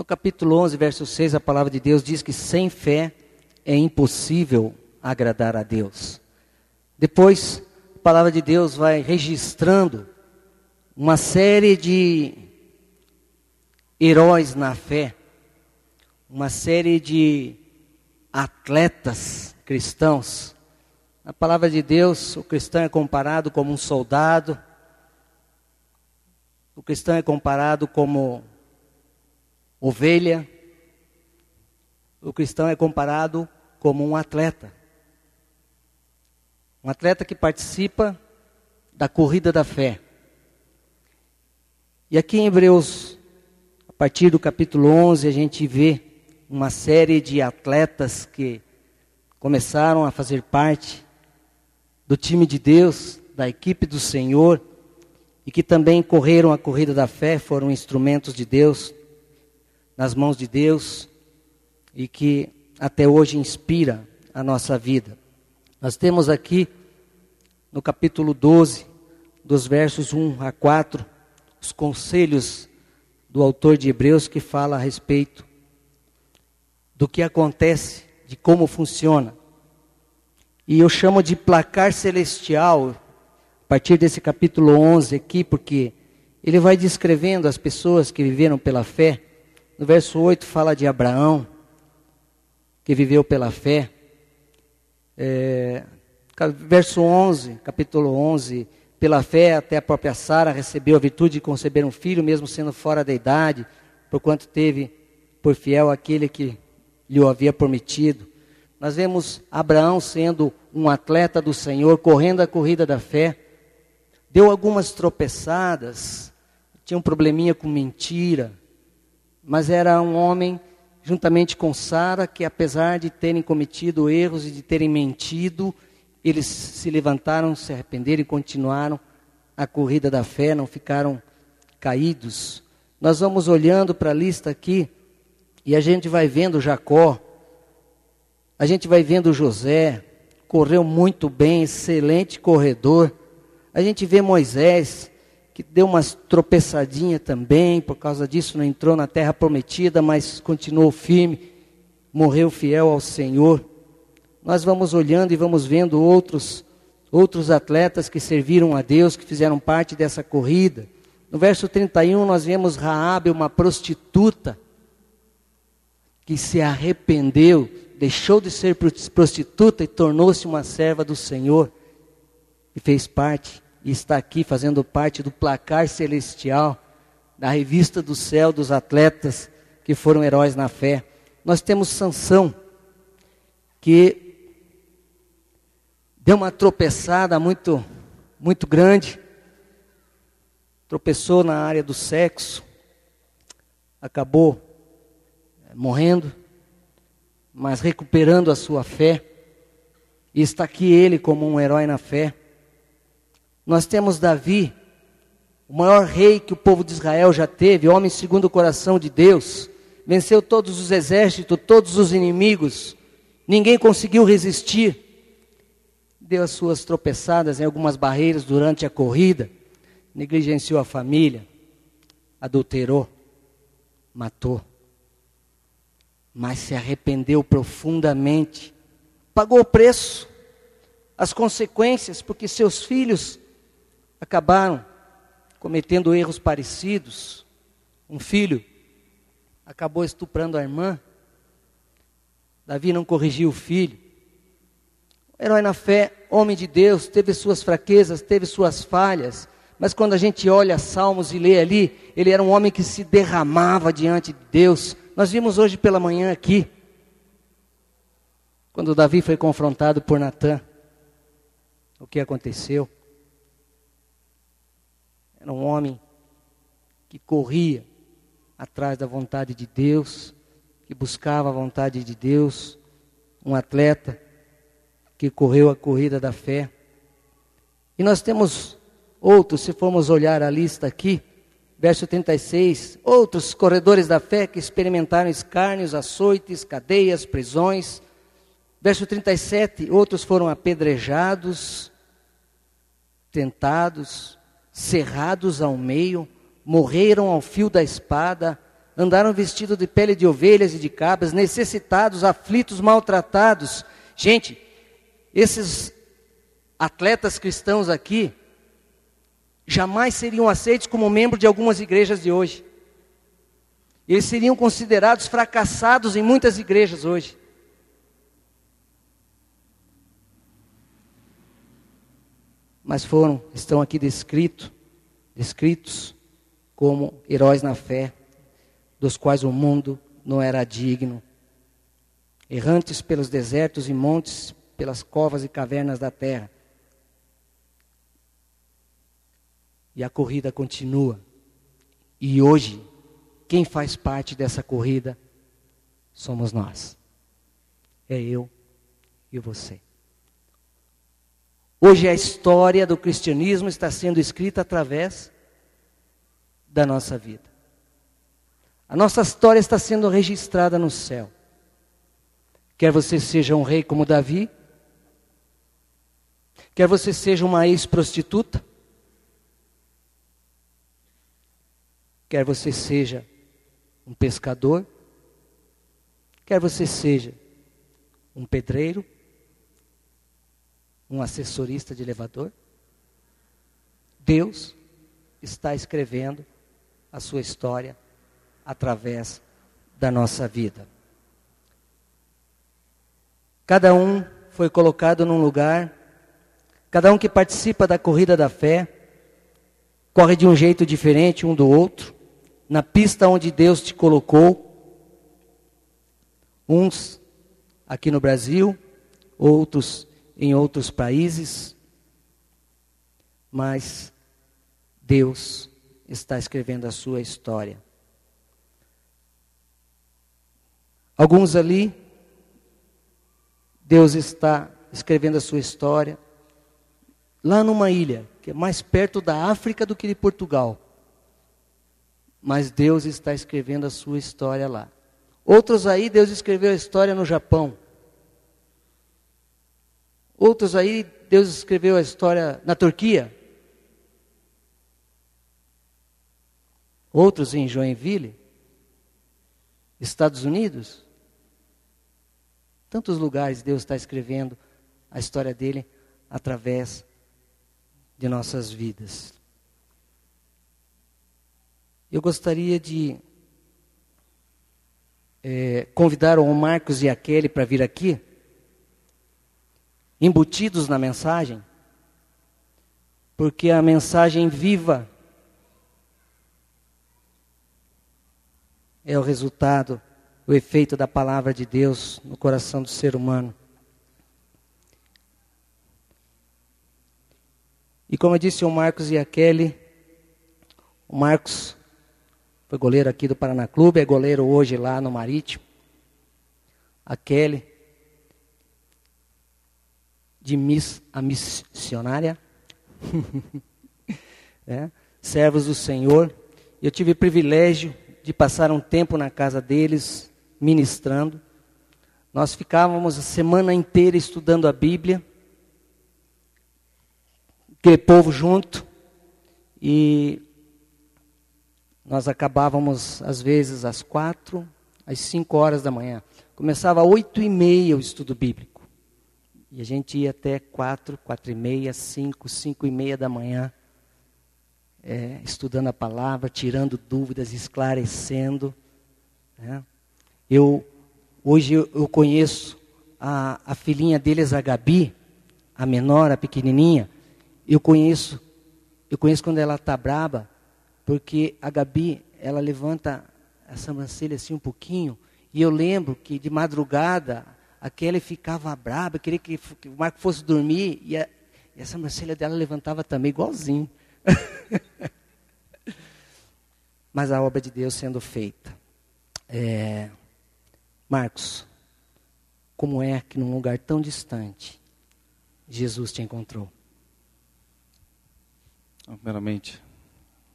No capítulo 11, verso 6, a palavra de Deus diz que sem fé é impossível agradar a Deus. Depois, a palavra de Deus vai registrando uma série de heróis na fé, uma série de atletas cristãos. Na palavra de Deus, o cristão é comparado como um soldado, o cristão é comparado como ovelha, o cristão é comparado como um atleta. Um atleta que participa da corrida da fé. E aqui em Hebreus, a partir do capítulo 11, a gente vê uma série de atletas que começaram a fazer parte do time de Deus, da equipe do Senhor, e que também correram a corrida da fé, foram instrumentos de Deus, nas mãos de Deus, e que até hoje inspira a nossa vida. Nós temos aqui no capítulo 12, dos versos 1 a 4, os conselhos do autor de Hebreus que fala a respeito do que acontece, de como funciona. E eu chamo de placar celestial, a partir desse capítulo 11 aqui, porque ele vai descrevendo as pessoas que viveram pela fé. No verso 8 fala de Abraão, que viveu pela fé. É, verso 11, capítulo 11, pela fé até a própria Sara recebeu a virtude de conceber um filho, mesmo sendo fora da idade, porquanto teve por fiel aquele que lhe o havia prometido. Nós vemos Abraão sendo um atleta do Senhor, correndo a corrida da fé. Deu algumas tropeçadas, tinha um probleminha com mentira, mas era um homem, juntamente com Sara, que apesar de terem cometido erros e de terem mentido, eles se levantaram, se arrependeram e continuaram a corrida da fé, não ficaram caídos. Nós vamos olhando para a lista aqui, e a gente vai vendo Jacó, a gente vai vendo José, correu muito bem, excelente corredor. A gente vê Moisés, que deu umas tropeçadinhas também, por causa disso não entrou na terra prometida, mas continuou firme, morreu fiel ao Senhor. Nós vamos olhando e vamos vendo outros outros atletas que serviram a Deus, que fizeram parte dessa corrida. No verso 31 nós vemos Raabe, uma prostituta, que se arrependeu, deixou de ser prostituta e tornou-se uma serva do Senhor e fez parte e está aqui fazendo parte do placar celestial da revista do céu dos atletas que foram heróis na fé. Nós temos Sansão que deu uma tropeçada muito muito grande. Tropeçou na área do sexo, acabou morrendo, mas recuperando a sua fé. E está aqui ele como um herói na fé. Nós temos Davi, o maior rei que o povo de Israel já teve, homem segundo o coração de Deus, venceu todos os exércitos, todos os inimigos, ninguém conseguiu resistir. Deu as suas tropeçadas em algumas barreiras durante a corrida, negligenciou a família, adulterou, matou. Mas se arrependeu profundamente, pagou o preço, as consequências, porque seus filhos acabaram cometendo erros parecidos. Um filho acabou estuprando a irmã, Davi não corrigiu o filho. O herói na fé, homem de Deus, teve suas fraquezas, teve suas falhas, mas quando a gente olha Salmos e lê ali, ele era um homem que se derramava diante de Deus, nós vimos hoje pela manhã aqui, quando Davi foi confrontado por Natã, o que aconteceu? Era um homem que corria atrás da vontade de Deus, que buscava a vontade de Deus, um atleta que correu a corrida da fé. E nós temos outros, se formos olhar a lista aqui, verso 36, outros corredores da fé que experimentaram escárnios, açoites, cadeias, prisões. Verso 37, outros foram apedrejados, tentados, cerrados ao meio, morreram ao fio da espada, andaram vestidos de pele de ovelhas e de cabras, necessitados, aflitos, maltratados. Gente, esses atletas cristãos aqui jamais seriam aceitos como membro de algumas igrejas de hoje. Eles seriam considerados fracassados em muitas igrejas hoje. Mas foram, estão aqui descritos, descritos como heróis na fé, dos quais o mundo não era digno. Errantes pelos desertos e montes, pelas covas e cavernas da terra. E a corrida continua. E hoje quem faz parte dessa corrida somos nós. É eu e você. Hoje a história do cristianismo está sendo escrita através da nossa vida. A nossa história está sendo registrada no céu. Quer você seja um rei como Davi, quer você seja uma ex-prostituta, quer você seja um pescador, quer você seja um pedreiro, um assessorista de elevador, Deus está escrevendo a sua história através da nossa vida. Cada um foi colocado num lugar, cada um que participa da corrida da fé, corre de um jeito diferente um do outro, na pista onde Deus te colocou. Uns aqui no Brasil, outros em outros países. Mas Deus está escrevendo a sua história. Alguns ali, Deus está escrevendo a sua história lá numa ilha, que é mais perto da África do que de Portugal mas Deus está escrevendo a sua história lá. Outros aí, Deus escreveu a história no Japão. Outros aí, Deus escreveu a história na Turquia. Outros em Joinville, Estados Unidos. Tantos lugares Deus está escrevendo a história dele através de nossas vidas. Eu gostaria de é, convidar o Marcos e a Kelly para vir aqui, embutidos na mensagem, porque a mensagem viva é o resultado, o efeito da palavra de Deus no coração do ser humano. E como eu disse o Marcos e a Kelly, o Marcos foi goleiro aqui do Paraná Clube, é goleiro hoje lá no Marítimo. A Kelly, de Miss, a missionária. é, servos do Senhor. Eu tive o privilégio de passar um tempo na casa deles, ministrando. Nós ficávamos a semana inteira estudando a Bíblia, aquele povo junto, e nós acabávamos, às vezes, às quatro, às cinco horas da manhã. Começava às oito e meia o estudo bíblico. E a gente ia até quatro, quatro e meia, cinco, cinco e meia da manhã, é, estudando a palavra, tirando dúvidas, esclarecendo. Né? Eu, hoje eu, conheço a, a filhinha deles, a Gabi, a menor, a pequenininha. Eu conheço, eu conheço quando ela está braba, porque a Gabi, ela levanta a sobrancelha assim um pouquinho, e eu lembro que de madrugada, a Kelly ficava braba, queria que, que o Marco fosse dormir, e a, e dela levantava também igualzinho. Mas a obra de Deus sendo feita. É, Marcos, como é que num lugar tão distante, Jesus te encontrou? Primeiramente,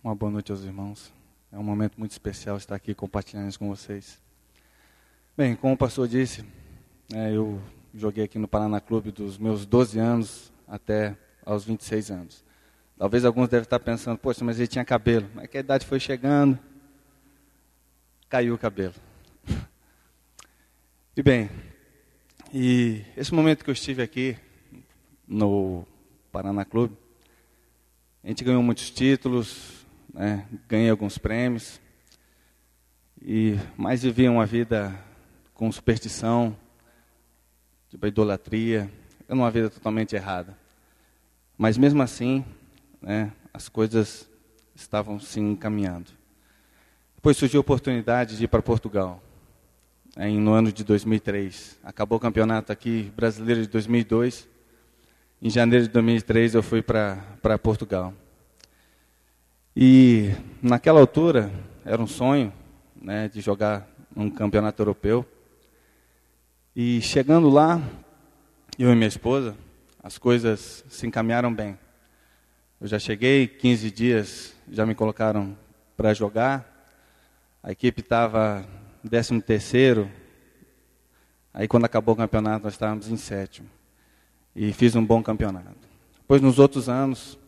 uma boa noite aos irmãos. É um momento muito especial estar aqui compartilhando isso com vocês. Bem, como o pastor disse, é, eu joguei aqui no Paraná Clube dos meus 12 anos até aos 26 anos. Talvez alguns devem estar pensando, poxa, mas ele tinha cabelo. Mas que a idade foi chegando. caiu o cabelo. E bem, e esse momento que eu estive aqui no Paraná Clube, a gente ganhou muitos títulos, né, ganhei alguns prêmios, e mais vivia uma vida com superstição, tipo idolatria, uma vida totalmente errada. Mas mesmo assim, né, as coisas estavam se encaminhando. Depois surgiu a oportunidade de ir para Portugal, né, no ano de 2003. Acabou o campeonato aqui brasileiro de 2002. Em janeiro de 2003 eu fui para Portugal. E naquela altura era um sonho né, de jogar um campeonato europeu. E chegando lá, eu e minha esposa, as coisas se encaminharam bem. Eu já cheguei, 15 dias já me colocaram para jogar. A equipe estava 13 terceiro. Aí quando acabou o campeonato nós estávamos em sétimo. E fiz um bom campeonato. Depois nos outros anos,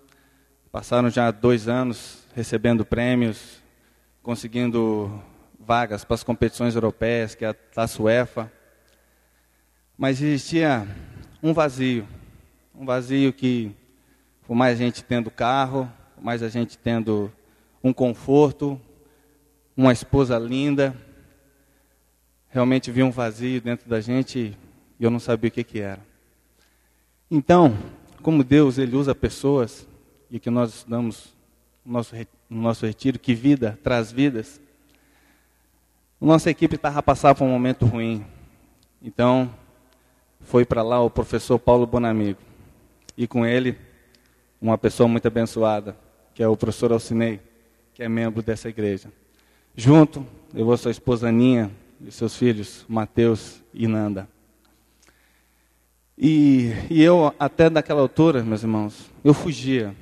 passaram já dois anos recebendo prêmios, conseguindo vagas para as competições europeias, que é a Taça UEFA. Mas existia um vazio, um vazio que, por mais a gente tendo carro, por mais a gente tendo um conforto, uma esposa linda, realmente vi um vazio dentro da gente e eu não sabia o que, que era. Então, como Deus ele usa pessoas, e que nós estudamos no nosso, no nosso retiro, que vida traz vidas, nossa equipe estava passando por um momento ruim. Então, foi para lá o professor Paulo Bonamigo. E com ele, uma pessoa muito abençoada, que é o professor Alcinei, que é membro dessa igreja. Junto, eu vou sua esposa Aninha e seus filhos, Mateus e Nanda. E, e eu, até daquela altura, meus irmãos, eu fugia.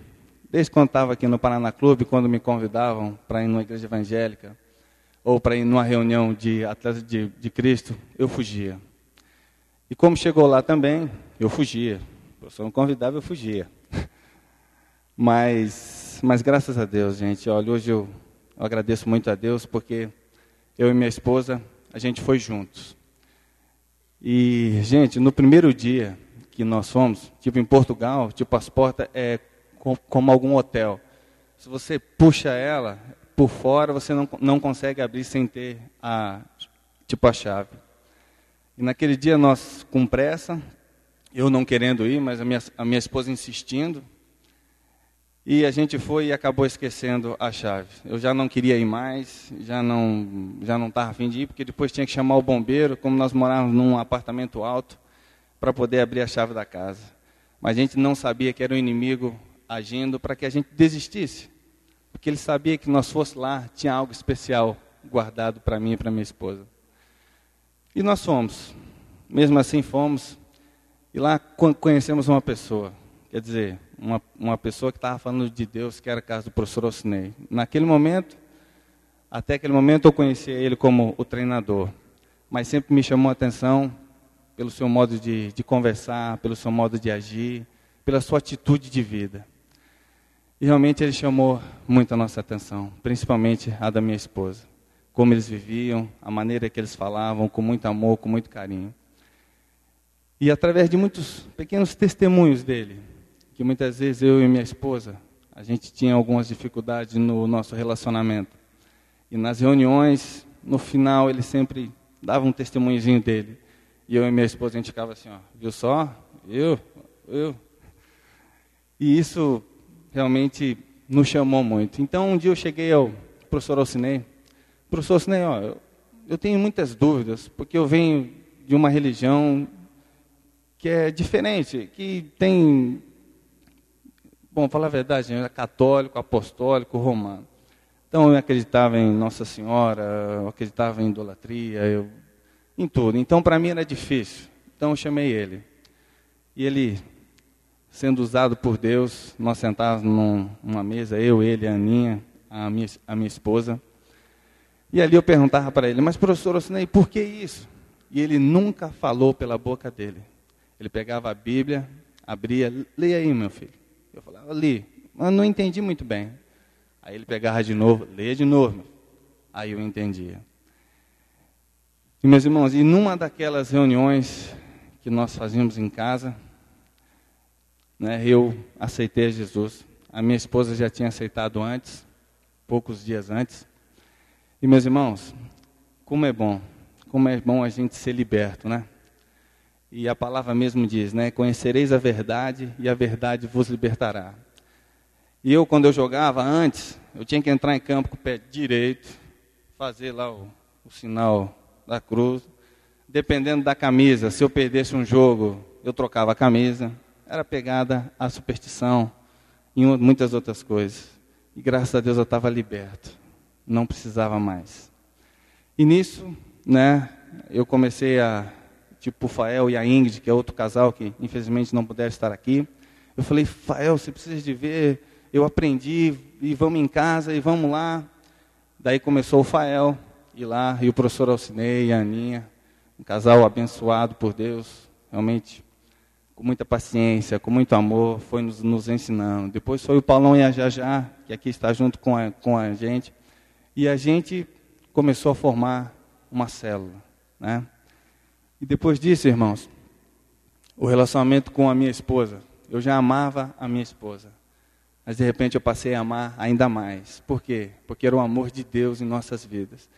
Desde quando estava aqui no Paraná Clube, quando me convidavam para ir numa igreja evangélica, ou para ir numa reunião de atletas de, de Cristo, eu fugia. E como chegou lá também, eu fugia. O professor não convidava, eu fugia. Mas, mas graças a Deus, gente, olha, hoje eu, eu agradeço muito a Deus porque eu e minha esposa, a gente foi juntos. E, gente, no primeiro dia que nós fomos, tipo em Portugal, tipo as portas é como algum hotel. Se você puxa ela por fora, você não, não consegue abrir sem ter a tipo a chave. E naquele dia nós com pressa, eu não querendo ir, mas a minha, a minha esposa insistindo. E a gente foi e acabou esquecendo a chave. Eu já não queria ir mais, já não já não estava afim de ir, porque depois tinha que chamar o bombeiro, como nós morávamos num apartamento alto, para poder abrir a chave da casa. Mas a gente não sabia que era o inimigo agindo para que a gente desistisse. Porque ele sabia que nós fosse lá, tinha algo especial guardado para mim e para minha esposa. E nós fomos. Mesmo assim fomos. E lá conhecemos uma pessoa. Quer dizer, uma, uma pessoa que estava falando de Deus, que era a casa do professor Ocinei. Naquele momento, até aquele momento eu conhecia ele como o treinador. Mas sempre me chamou a atenção pelo seu modo de, de conversar, pelo seu modo de agir, pela sua atitude de vida. E realmente ele chamou muito a nossa atenção, principalmente a da minha esposa como eles viviam, a maneira que eles falavam, com muito amor, com muito carinho. E através de muitos pequenos testemunhos dele, que muitas vezes eu e minha esposa, a gente tinha algumas dificuldades no nosso relacionamento. E nas reuniões, no final, ele sempre dava um testemunhozinho dele. E eu e minha esposa, a gente ficava assim, ó, viu só? Eu, eu. E isso realmente nos chamou muito. Então, um dia eu cheguei ao professor Alcinei, Professor Sinei, ó, eu, eu tenho muitas dúvidas, porque eu venho de uma religião que é diferente, que tem, bom, falar a verdade, é católico, apostólico, romano. Então eu acreditava em Nossa Senhora, eu acreditava em idolatria, eu, em tudo. Então para mim era difícil. Então eu chamei ele. E ele, sendo usado por Deus, nós sentávamos numa mesa, eu, ele, a Aninha, a minha, a minha esposa. E ali eu perguntava para ele, mas professor Ocinei, por que isso? E ele nunca falou pela boca dele. Ele pegava a Bíblia, abria, leia aí, meu filho. Eu falava, li, mas não entendi muito bem. Aí ele pegava de novo, leia de novo. Aí eu entendia. E meus irmãos, e numa daquelas reuniões que nós fazíamos em casa, né, eu aceitei Jesus. A minha esposa já tinha aceitado antes, poucos dias antes. E meus irmãos, como é bom, como é bom a gente ser liberto, né? E a palavra mesmo diz, né? Conhecereis a verdade e a verdade vos libertará. E eu, quando eu jogava antes, eu tinha que entrar em campo com o pé direito, fazer lá o, o sinal da cruz. Dependendo da camisa, se eu perdesse um jogo, eu trocava a camisa. Era pegada à superstição e muitas outras coisas. E graças a Deus eu estava liberto. Não precisava mais. E nisso, né, eu comecei a, tipo o Fael e a Ingrid, que é outro casal que infelizmente não puderam estar aqui. Eu falei, Fael, você precisa de ver eu aprendi, e vamos em casa, e vamos lá. Daí começou o Fael, ir lá, e o professor Alcinei e a Aninha, um casal abençoado por Deus, realmente com muita paciência, com muito amor, foi nos, nos ensinando. Depois foi o Paulão e a Jajá, que aqui está junto com a, com a gente, e a gente começou a formar uma célula. Né? E depois disso, irmãos, o relacionamento com a minha esposa, eu já amava a minha esposa. Mas de repente eu passei a amar ainda mais. Por quê? Porque era o amor de Deus em nossas vidas.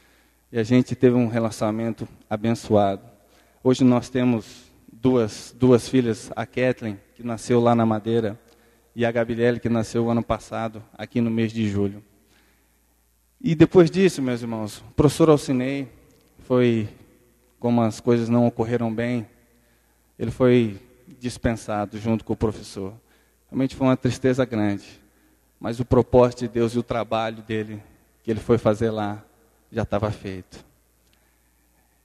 E a gente teve um relacionamento abençoado. Hoje nós temos duas, duas filhas, a Kathleen, que nasceu lá na Madeira, e a Gabriele, que nasceu ano passado, aqui no mês de julho. E depois disso, meus irmãos, o professor Alcinei foi, como as coisas não ocorreram bem, ele foi dispensado junto com o professor. Realmente foi uma tristeza grande. Mas o propósito de Deus e o trabalho dele, que ele foi fazer lá, já estava feito.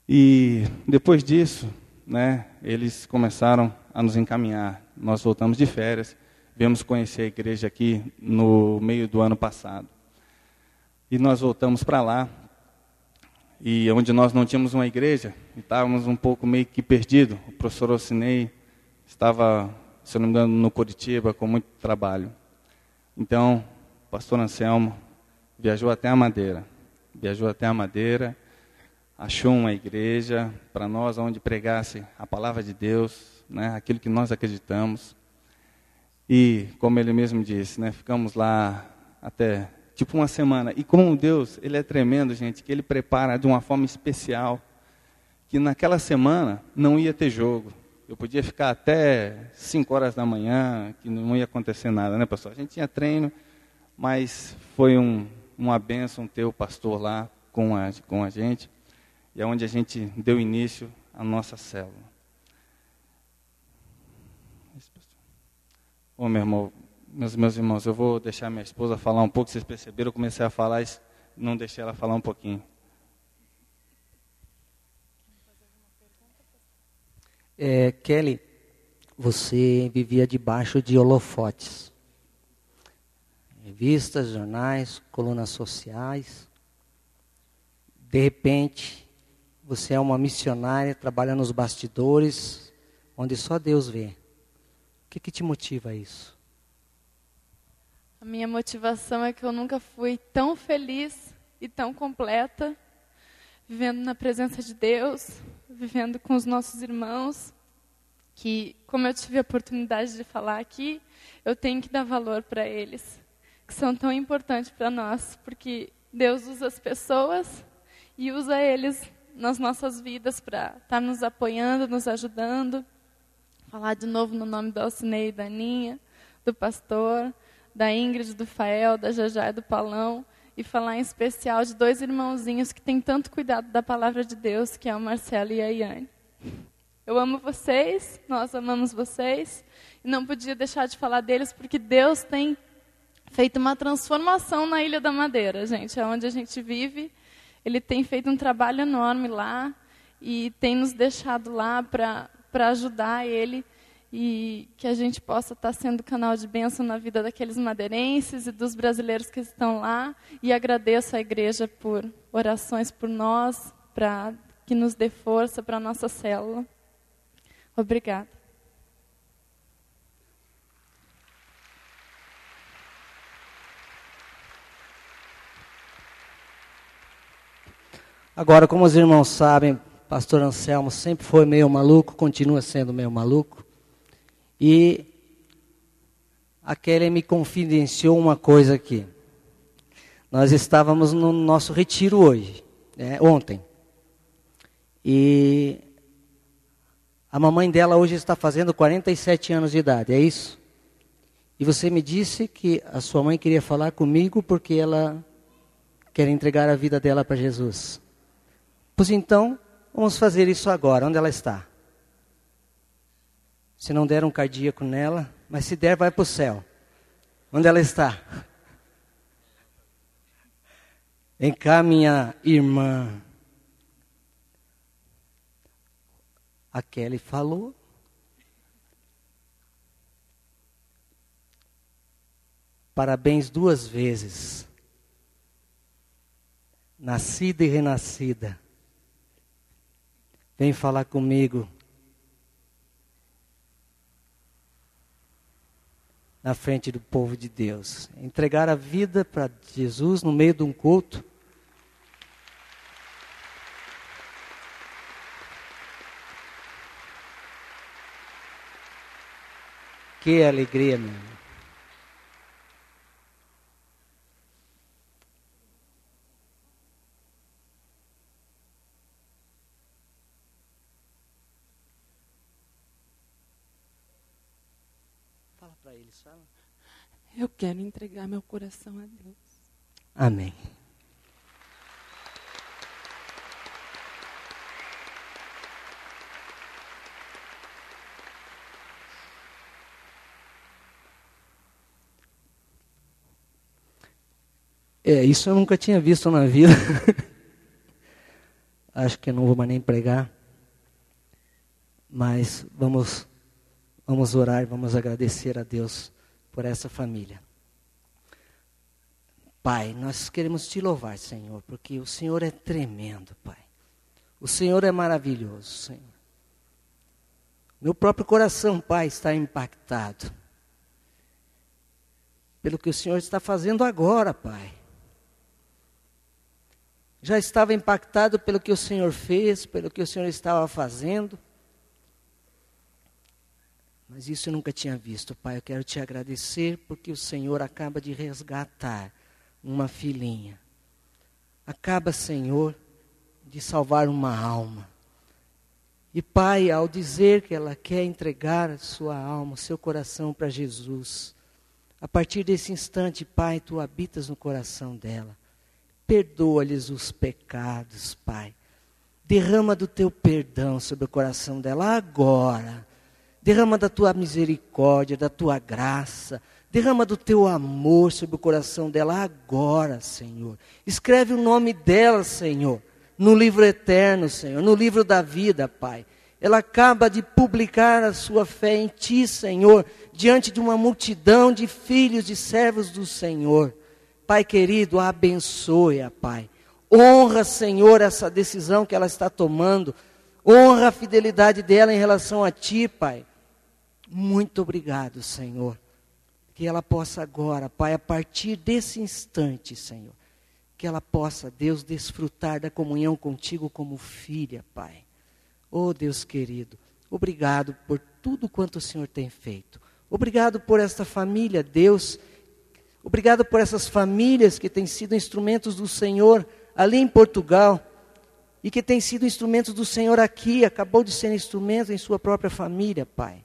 E depois disso, né, eles começaram a nos encaminhar. Nós voltamos de férias, viemos conhecer a igreja aqui no meio do ano passado. E nós voltamos para lá, e onde nós não tínhamos uma igreja, estávamos um pouco meio que perdidos. O professor Ocinei estava se não me engano, no Curitiba, com muito trabalho. Então, o pastor Anselmo viajou até a Madeira. Viajou até a Madeira, achou uma igreja para nós, onde pregasse a palavra de Deus, né, aquilo que nós acreditamos. E, como ele mesmo disse, né, ficamos lá até tipo uma semana. E como Deus, ele é tremendo, gente, que ele prepara de uma forma especial, que naquela semana não ia ter jogo. Eu podia ficar até 5 horas da manhã, que não ia acontecer nada, né, pastor? A gente tinha treino, mas foi um, uma bênção ter o pastor lá com a, com a gente, e é onde a gente deu início à nossa célula. Ô, meu irmão, meus, meus irmãos, eu vou deixar minha esposa falar um pouco, vocês perceberam, eu comecei a falar, não deixei ela falar um pouquinho. É, Kelly, você vivia debaixo de holofotes. Revistas, jornais, colunas sociais. De repente, você é uma missionária, trabalha nos bastidores, onde só Deus vê. O que, que te motiva a isso? A minha motivação é que eu nunca fui tão feliz e tão completa, vivendo na presença de Deus, vivendo com os nossos irmãos, que, como eu tive a oportunidade de falar aqui, eu tenho que dar valor para eles, que são tão importantes para nós, porque Deus usa as pessoas e usa eles nas nossas vidas para estar tá nos apoiando, nos ajudando. Falar de novo no nome do Alcinei e da Aninha, do pastor, da Ingrid, do Fael, da Jajá e do Palão e falar em especial de dois irmãozinhos que têm tanto cuidado da palavra de Deus, que é o Marcelo e a Iane. Eu amo vocês, nós amamos vocês, e não podia deixar de falar deles porque Deus tem feito uma transformação na Ilha da Madeira, gente, é onde a gente vive. Ele tem feito um trabalho enorme lá e tem nos deixado lá para ajudar ele e que a gente possa estar sendo canal de bênção na vida daqueles madeirenses e dos brasileiros que estão lá. E agradeço à igreja por orações por nós, para que nos dê força para a nossa célula. Obrigada. Agora, como os irmãos sabem, pastor Anselmo sempre foi meio maluco, continua sendo meio maluco. E a Kelly me confidenciou uma coisa aqui. Nós estávamos no nosso retiro hoje, né, ontem. E a mamãe dela hoje está fazendo 47 anos de idade, é isso? E você me disse que a sua mãe queria falar comigo porque ela quer entregar a vida dela para Jesus. Pois então, vamos fazer isso agora. Onde ela está? Se não der um cardíaco nela, mas se der, vai para o céu. Onde ela está? Vem cá, minha irmã. A Kelly falou. Parabéns duas vezes. Nascida e renascida. Vem falar comigo. Na frente do povo de Deus. Entregar a vida para Jesus no meio de um culto Que alegria, meu irmão. Fala para eles, fala. Eu quero entregar meu coração a Deus. Amém. É, isso eu nunca tinha visto na vida. Acho que não vou mais nem pregar. Mas vamos, vamos orar, vamos agradecer a Deus por essa família. Pai, nós queremos te louvar, Senhor, porque o Senhor é tremendo, Pai. O Senhor é maravilhoso, Senhor. Meu próprio coração, Pai, está impactado pelo que o Senhor está fazendo agora, Pai já estava impactado pelo que o Senhor fez, pelo que o Senhor estava fazendo. Mas isso eu nunca tinha visto, Pai. Eu quero te agradecer porque o Senhor acaba de resgatar uma filhinha. Acaba, Senhor, de salvar uma alma. E, Pai, ao dizer que ela quer entregar a sua alma, o seu coração para Jesus, a partir desse instante, Pai, tu habitas no coração dela. Perdoa-lhes os pecados, Pai. Derrama do teu perdão sobre o coração dela agora. Derrama da tua misericórdia, da tua graça. Derrama do teu amor sobre o coração dela agora, Senhor. Escreve o nome dela, Senhor, no livro eterno, Senhor, no livro da vida, Pai. Ela acaba de publicar a sua fé em Ti, Senhor, diante de uma multidão de filhos, de servos do Senhor. Pai querido, abençoe-a, Pai. Honra, Senhor, essa decisão que ela está tomando. Honra a fidelidade dela em relação a Ti, Pai. Muito obrigado, Senhor. Que ela possa agora, Pai, a partir desse instante, Senhor, que ela possa, Deus, desfrutar da comunhão contigo como filha, Pai. Oh, Deus querido, obrigado por tudo quanto o Senhor tem feito. Obrigado por esta família, Deus Obrigado por essas famílias que têm sido instrumentos do Senhor ali em Portugal e que têm sido instrumentos do Senhor aqui, acabou de ser instrumento em sua própria família, Pai.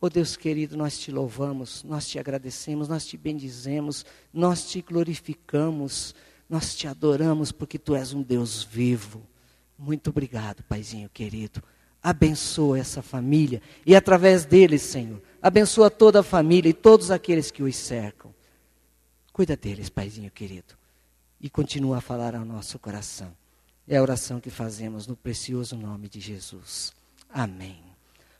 Oh Deus querido, nós te louvamos, nós te agradecemos, nós te bendizemos, nós te glorificamos, nós te adoramos porque tu és um Deus vivo. Muito obrigado, Paizinho querido. Abençoa essa família e através deles, Senhor, abençoa toda a família e todos aqueles que os cercam. Cuida deles, Paizinho querido. E continua a falar ao nosso coração. É a oração que fazemos no precioso nome de Jesus. Amém.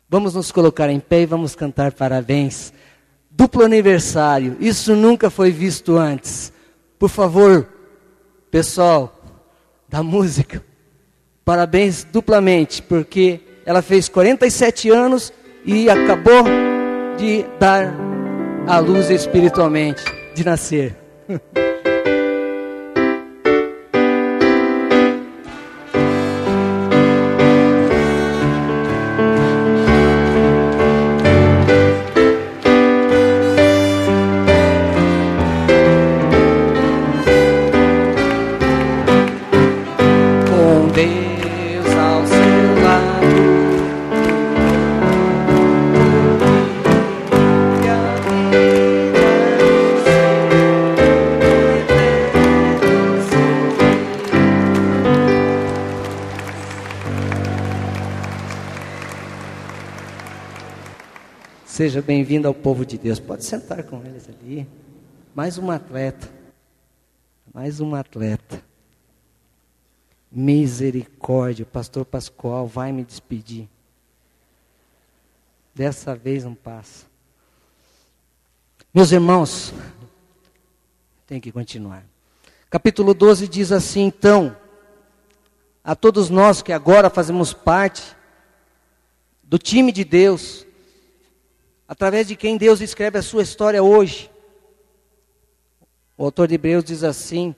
Vamos nos colocar em pé e vamos cantar parabéns. Duplo aniversário. Isso nunca foi visto antes. Por favor, pessoal da música, parabéns duplamente, porque ela fez 47 anos e acabou de dar a luz espiritualmente de nascer. Seja bem-vindo ao povo de Deus. Pode sentar com eles ali. Mais um atleta. Mais um atleta. Misericórdia. O pastor Pascoal vai me despedir. Dessa vez não passa. Meus irmãos, tem que continuar. Capítulo 12 diz assim: então, a todos nós que agora fazemos parte do time de Deus, através de quem Deus escreve a sua história hoje. O autor de Hebreus diz assim: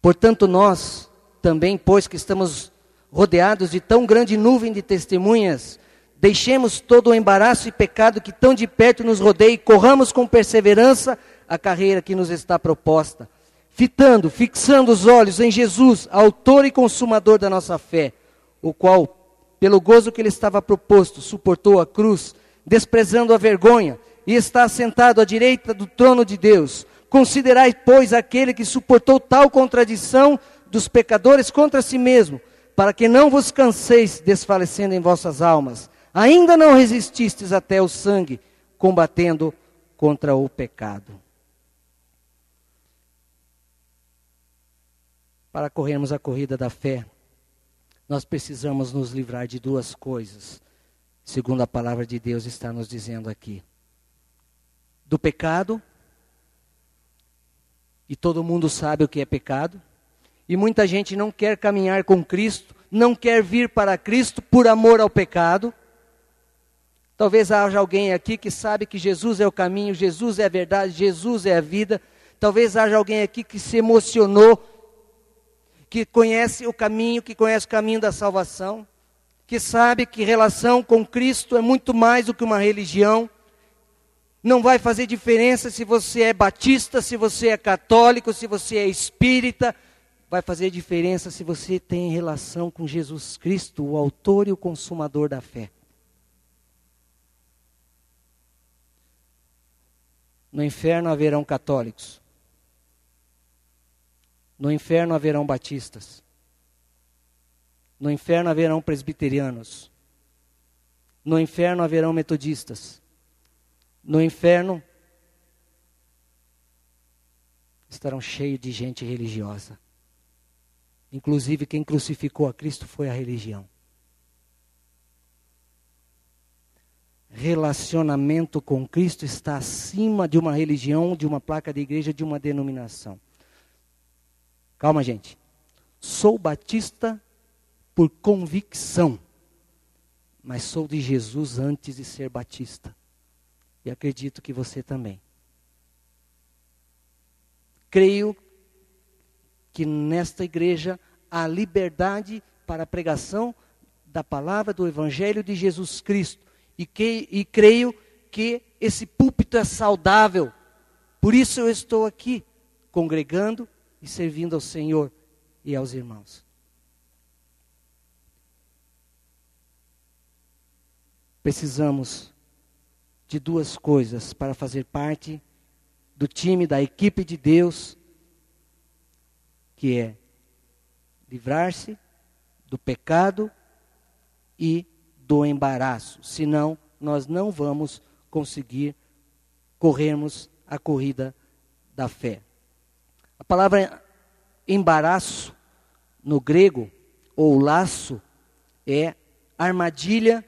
Portanto, nós também, pois que estamos rodeados de tão grande nuvem de testemunhas, deixemos todo o embaraço e pecado que tão de perto nos rodeia e corramos com perseverança a carreira que nos está proposta, fitando, fixando os olhos em Jesus, autor e consumador da nossa fé, o qual pelo gozo que lhe estava proposto, suportou a cruz, desprezando a vergonha, e está sentado à direita do trono de Deus. Considerai, pois, aquele que suportou tal contradição dos pecadores contra si mesmo, para que não vos canseis desfalecendo em vossas almas. Ainda não resististes até o sangue, combatendo contra o pecado. Para corrermos a corrida da fé, nós precisamos nos livrar de duas coisas, segundo a palavra de Deus está nos dizendo aqui: do pecado, e todo mundo sabe o que é pecado, e muita gente não quer caminhar com Cristo, não quer vir para Cristo por amor ao pecado. Talvez haja alguém aqui que sabe que Jesus é o caminho, Jesus é a verdade, Jesus é a vida. Talvez haja alguém aqui que se emocionou que conhece o caminho, que conhece o caminho da salvação, que sabe que relação com Cristo é muito mais do que uma religião. Não vai fazer diferença se você é batista, se você é católico, se você é espírita. Vai fazer diferença se você tem relação com Jesus Cristo, o autor e o consumador da fé. No inferno haverão católicos. No inferno haverão batistas. No inferno haverão presbiterianos. No inferno haverão metodistas. No inferno estarão cheios de gente religiosa. Inclusive, quem crucificou a Cristo foi a religião. Relacionamento com Cristo está acima de uma religião, de uma placa de igreja, de uma denominação. Calma, gente. Sou batista por convicção, mas sou de Jesus antes de ser batista. E acredito que você também. Creio que nesta igreja há liberdade para a pregação da palavra do Evangelho de Jesus Cristo. E, que, e creio que esse púlpito é saudável. Por isso eu estou aqui, congregando e servindo ao Senhor e aos irmãos. Precisamos de duas coisas para fazer parte do time, da equipe de Deus, que é livrar-se do pecado e do embaraço. Senão, nós não vamos conseguir corrermos a corrida da fé. A palavra embaraço no grego, ou laço, é armadilha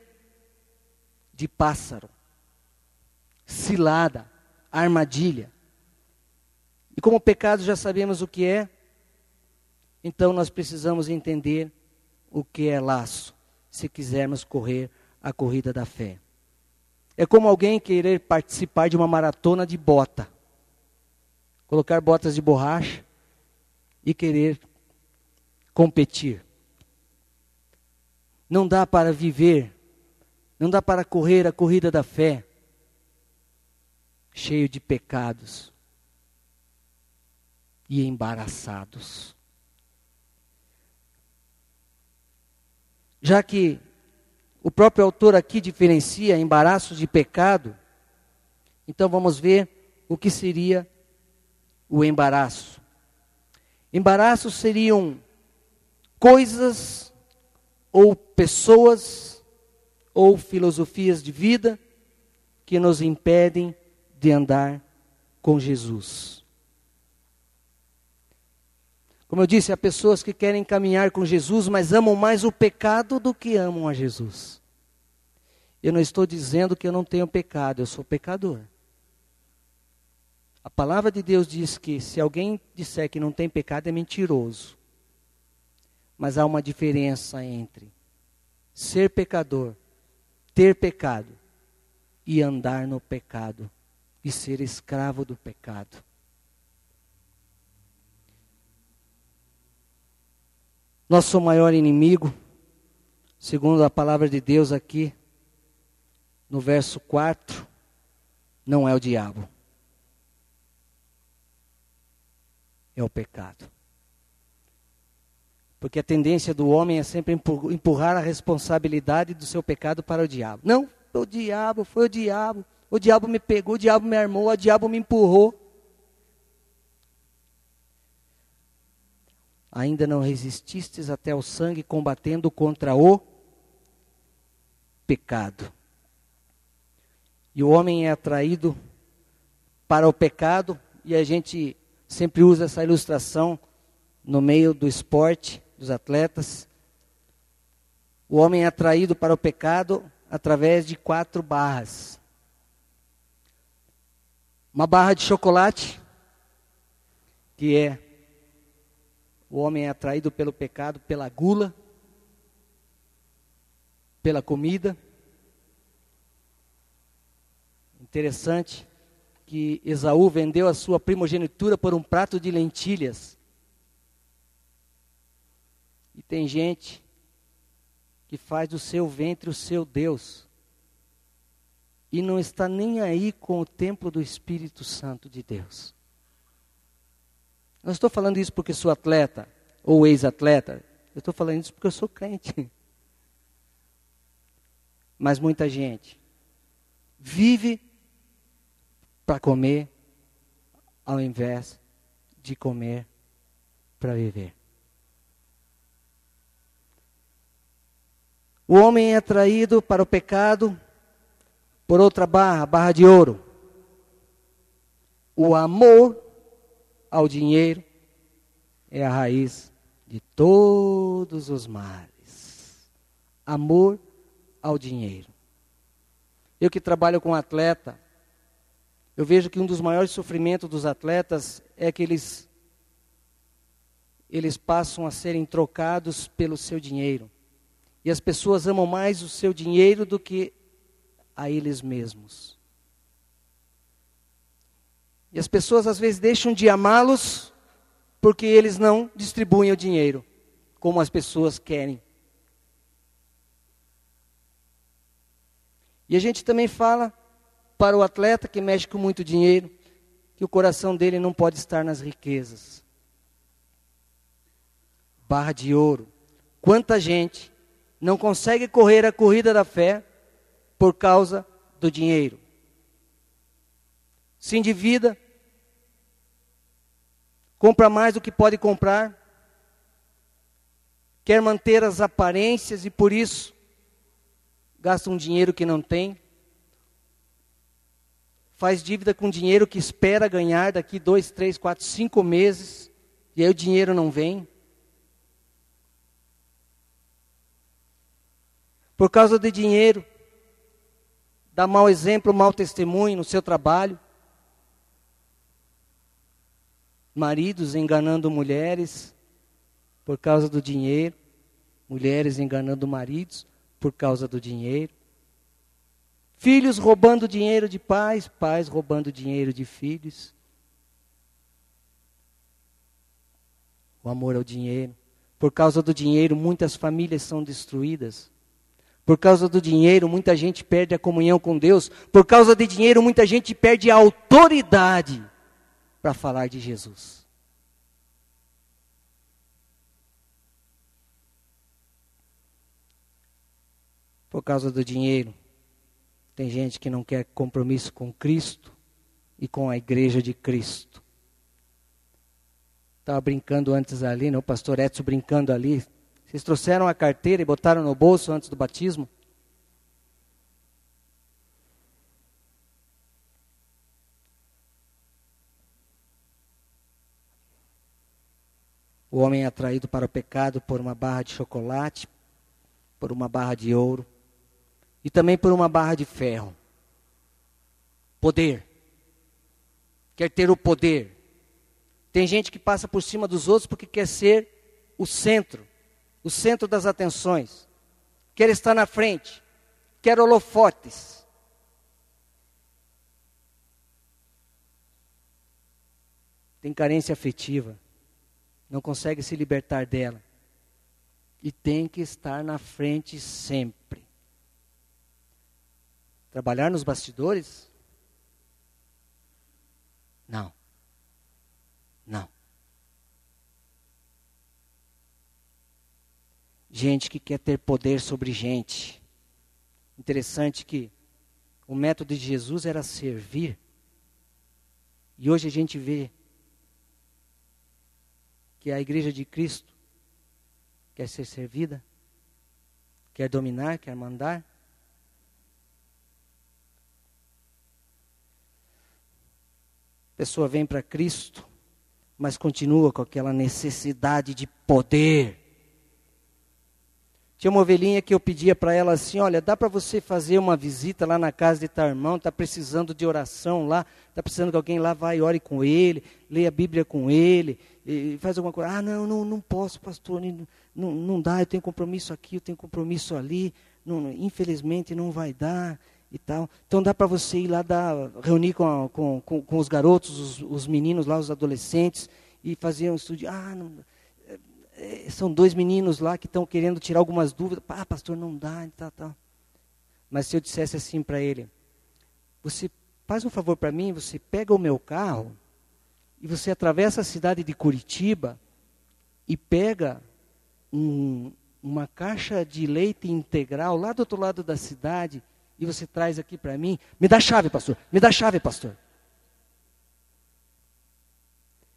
de pássaro. Cilada, armadilha. E como o pecado já sabemos o que é, então nós precisamos entender o que é laço, se quisermos correr a corrida da fé. É como alguém querer participar de uma maratona de bota colocar botas de borracha e querer competir. Não dá para viver, não dá para correr a corrida da fé cheio de pecados e embaraçados. Já que o próprio autor aqui diferencia embaraço de pecado, então vamos ver o que seria o embaraço. Embaraços seriam coisas ou pessoas ou filosofias de vida que nos impedem de andar com Jesus. Como eu disse, há pessoas que querem caminhar com Jesus, mas amam mais o pecado do que amam a Jesus. Eu não estou dizendo que eu não tenho pecado, eu sou pecador. A palavra de Deus diz que se alguém disser que não tem pecado é mentiroso. Mas há uma diferença entre ser pecador, ter pecado e andar no pecado e ser escravo do pecado. Nosso maior inimigo, segundo a palavra de Deus aqui, no verso 4, não é o diabo, é o pecado. Porque a tendência do homem é sempre empurrar a responsabilidade do seu pecado para o diabo. Não, foi o diabo, foi o diabo. O diabo me pegou, o diabo me armou, o diabo me empurrou. Ainda não resististes até o sangue combatendo contra o pecado. E o homem é atraído para o pecado, e a gente sempre usa essa ilustração no meio do esporte, dos atletas. O homem é atraído para o pecado através de quatro barras. Uma barra de chocolate, que é o homem é atraído pelo pecado, pela gula, pela comida. Interessante que Esaú vendeu a sua primogenitura por um prato de lentilhas. E tem gente que faz do seu ventre o seu Deus. E não está nem aí com o templo do Espírito Santo de Deus. Não estou falando isso porque sou atleta ou ex-atleta. Eu estou falando isso porque eu sou crente. Mas muita gente vive para comer ao invés de comer para viver. O homem é atraído para o pecado por outra barra, barra de ouro. O amor ao dinheiro é a raiz de todos os males. Amor ao dinheiro. Eu que trabalho com atleta, eu vejo que um dos maiores sofrimentos dos atletas é que eles, eles passam a serem trocados pelo seu dinheiro. E as pessoas amam mais o seu dinheiro do que a eles mesmos. E as pessoas às vezes deixam de amá-los porque eles não distribuem o dinheiro como as pessoas querem. E a gente também fala para o atleta que mexe com muito dinheiro que o coração dele não pode estar nas riquezas. Barra de ouro. Quanta gente não consegue correr a corrida da fé por causa do dinheiro. Se endivida, compra mais do que pode comprar, quer manter as aparências e por isso gasta um dinheiro que não tem, faz dívida com dinheiro que espera ganhar daqui dois, três, quatro, cinco meses, e aí o dinheiro não vem. por causa de dinheiro, dá mau exemplo, mau testemunho no seu trabalho. Maridos enganando mulheres por causa do dinheiro, mulheres enganando maridos por causa do dinheiro. Filhos roubando dinheiro de pais, pais roubando dinheiro de filhos. O amor ao dinheiro. Por causa do dinheiro, muitas famílias são destruídas. Por causa do dinheiro, muita gente perde a comunhão com Deus. Por causa de dinheiro, muita gente perde a autoridade para falar de Jesus. Por causa do dinheiro, tem gente que não quer compromisso com Cristo e com a igreja de Cristo. Estava brincando antes ali, né? o pastor Edson brincando ali. Vocês trouxeram a carteira e botaram no bolso antes do batismo? O homem é atraído para o pecado por uma barra de chocolate, por uma barra de ouro, e também por uma barra de ferro. Poder. Quer ter o poder. Tem gente que passa por cima dos outros porque quer ser o centro, o centro das atenções. Quer estar na frente, quer holofotes. Tem carência afetiva, não consegue se libertar dela. E tem que estar na frente sempre. Trabalhar nos bastidores? Não. Não. Gente que quer ter poder sobre gente. Interessante que o método de Jesus era servir. E hoje a gente vê que a igreja de Cristo quer ser servida, quer dominar, quer mandar. Pessoa vem para Cristo, mas continua com aquela necessidade de poder. Tinha uma ovelhinha que eu pedia para ela assim: olha, dá para você fazer uma visita lá na casa de tal irmão, está precisando de oração lá, está precisando que alguém lá vá e ore com ele, leia a Bíblia com ele, faz alguma coisa. Ah, não, não, não posso, pastor, não, não dá, eu tenho compromisso aqui, eu tenho compromisso ali, não, infelizmente não vai dar e tal. Então dá para você ir lá dar, reunir com, com, com, com os garotos, os, os, meninos lá, os adolescentes, e fazer um estudo. Ah, não, é, são dois meninos lá que estão querendo tirar algumas dúvidas. Ah, pastor, não dá, e tal, tal. Mas se eu dissesse assim para ele, você faz um favor para mim, você pega o meu carro e você atravessa a cidade de Curitiba e pega um, uma caixa de leite integral lá do outro lado da cidade e você traz aqui para mim. Me dá chave, pastor. Me dá chave, pastor.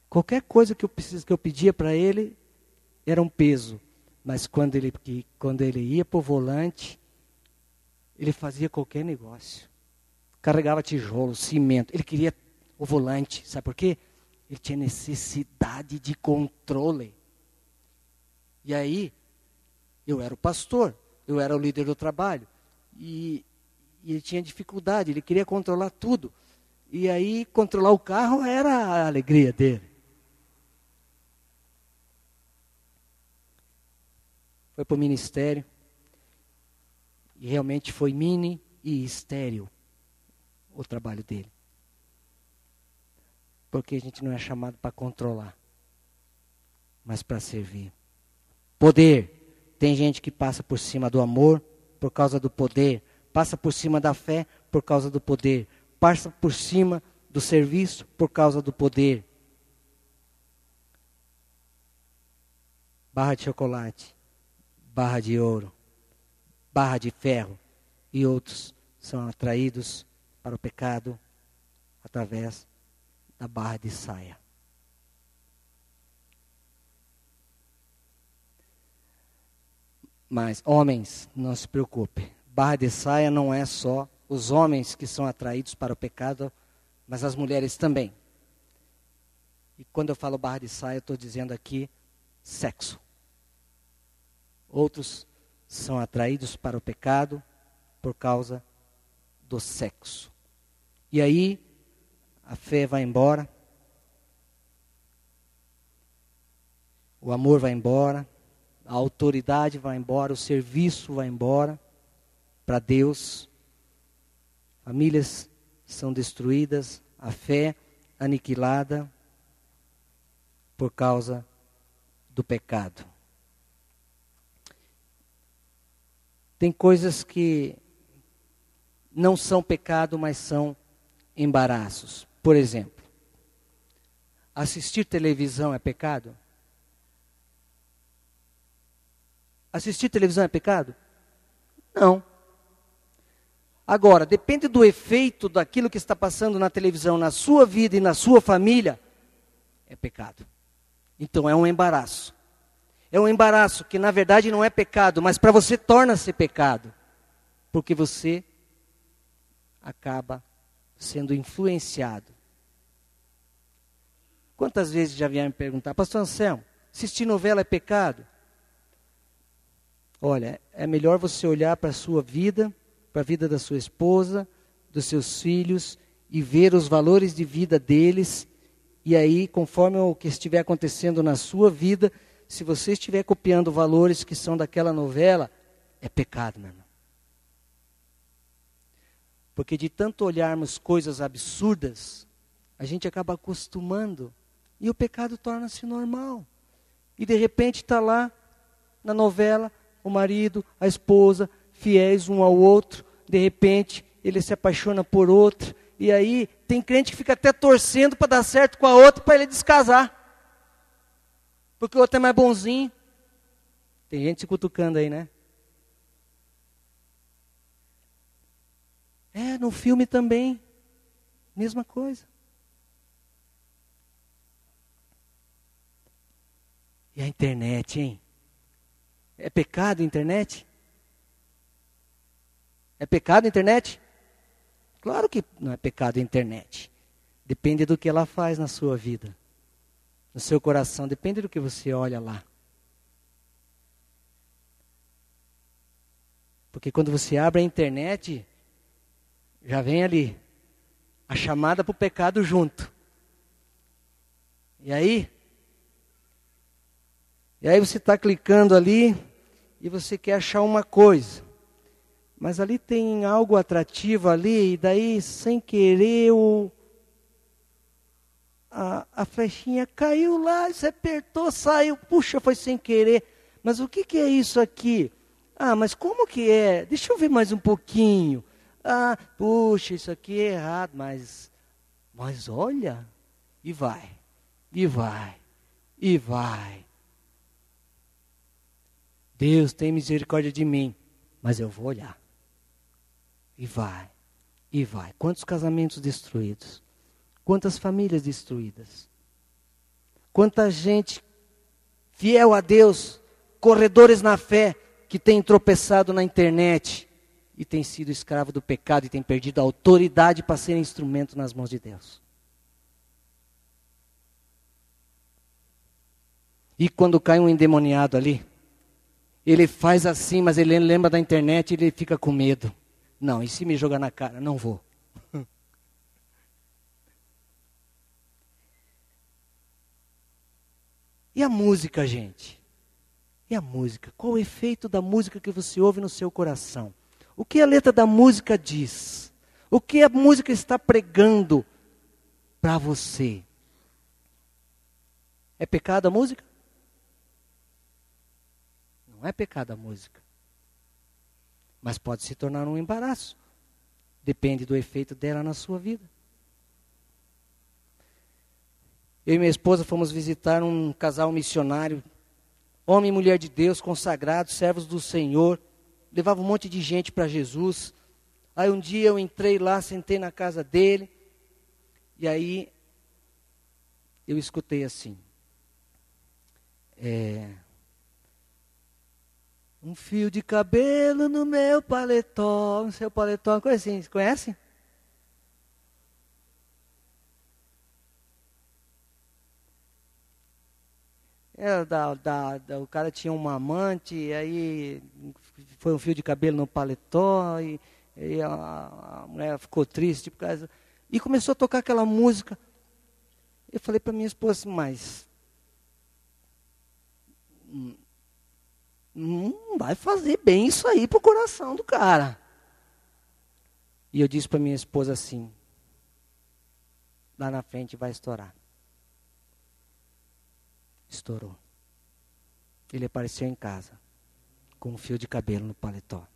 Qualquer coisa que eu, preciso, que eu pedia para ele era um peso. Mas quando ele, quando ele ia para o volante, ele fazia qualquer negócio. Carregava tijolo, cimento. Ele queria o volante. Sabe por quê? Ele tinha necessidade de controle. E aí, eu era o pastor, eu era o líder do trabalho. E e ele tinha dificuldade, ele queria controlar tudo. E aí, controlar o carro era a alegria dele. Foi para o ministério. E realmente foi mini e estéreo o trabalho dele. Porque a gente não é chamado para controlar, mas para servir. Poder. Tem gente que passa por cima do amor por causa do poder passa por cima da fé por causa do poder, passa por cima do serviço por causa do poder. Barra de chocolate, barra de ouro, barra de ferro e outros são atraídos para o pecado através da barra de saia. Mas, homens, não se preocupe barra de saia não é só os homens que são atraídos para o pecado, mas as mulheres também. E quando eu falo barra de saia, estou dizendo aqui sexo. Outros são atraídos para o pecado por causa do sexo. E aí, a fé vai embora, o amor vai embora, a autoridade vai embora, o serviço vai embora para Deus, famílias são destruídas, a fé aniquilada por causa do pecado. Tem coisas que não são pecado, mas são embaraços. Por exemplo, assistir televisão é pecado? Assistir televisão é pecado? Não. Agora, depende do efeito daquilo que está passando na televisão, na sua vida e na sua família, é pecado. Então é um embaraço. É um embaraço que na verdade não é pecado, mas para você torna-se pecado. Porque você acaba sendo influenciado. Quantas vezes já vieram me perguntar, Pastor Anselmo, Assistir novela é pecado? Olha, é melhor você olhar para a sua vida, para a vida da sua esposa, dos seus filhos e ver os valores de vida deles. E aí, conforme o que estiver acontecendo na sua vida, se você estiver copiando valores que são daquela novela, é pecado, meu irmão. Porque de tanto olharmos coisas absurdas, a gente acaba acostumando e o pecado torna-se normal. E de repente está lá na novela o marido, a esposa, fiéis um ao outro, de repente ele se apaixona por outra, e aí tem crente que fica até torcendo para dar certo com a outra para ele descasar. Porque o outro é mais bonzinho. Tem gente se cutucando aí, né? É, no filme também. Mesma coisa. E a internet, hein? É pecado a internet? É pecado a internet? Claro que não é pecado a internet. Depende do que ela faz na sua vida, no seu coração, depende do que você olha lá. Porque quando você abre a internet, já vem ali a chamada para o pecado junto. E aí? E aí você está clicando ali e você quer achar uma coisa. Mas ali tem algo atrativo ali, e daí, sem querer, o, a, a flechinha caiu lá, você apertou, saiu, puxa, foi sem querer. Mas o que, que é isso aqui? Ah, mas como que é? Deixa eu ver mais um pouquinho. Ah, puxa, isso aqui é errado, mas, mas olha, e vai, e vai, e vai. Deus tem misericórdia de mim, mas eu vou olhar. E vai, e vai. Quantos casamentos destruídos? Quantas famílias destruídas? Quanta gente fiel a Deus, corredores na fé, que tem tropeçado na internet e tem sido escravo do pecado e tem perdido a autoridade para ser instrumento nas mãos de Deus. E quando cai um endemoniado ali, ele faz assim, mas ele lembra da internet e ele fica com medo. Não, e se me jogar na cara? Não vou. e a música, gente? E a música? Qual o efeito da música que você ouve no seu coração? O que a letra da música diz? O que a música está pregando para você? É pecado a música? Não é pecado a música. Mas pode se tornar um embaraço. Depende do efeito dela na sua vida. Eu e minha esposa fomos visitar um casal missionário, homem e mulher de Deus, consagrados, servos do Senhor. Levava um monte de gente para Jesus. Aí um dia eu entrei lá, sentei na casa dele. E aí eu escutei assim. É, um fio de cabelo no meu paletó. No seu paletó, uma coisa assim. Você conhece? É, da, da, da, o cara tinha uma amante, aí foi um fio de cabelo no paletó, e, e a, a, mulher ficou triste por causa. E começou a tocar aquela música. Eu falei para minha esposa mas hum, não vai fazer bem isso aí pro coração do cara. E eu disse para minha esposa assim: lá na frente vai estourar. Estourou. Ele apareceu em casa com um fio de cabelo no paletó.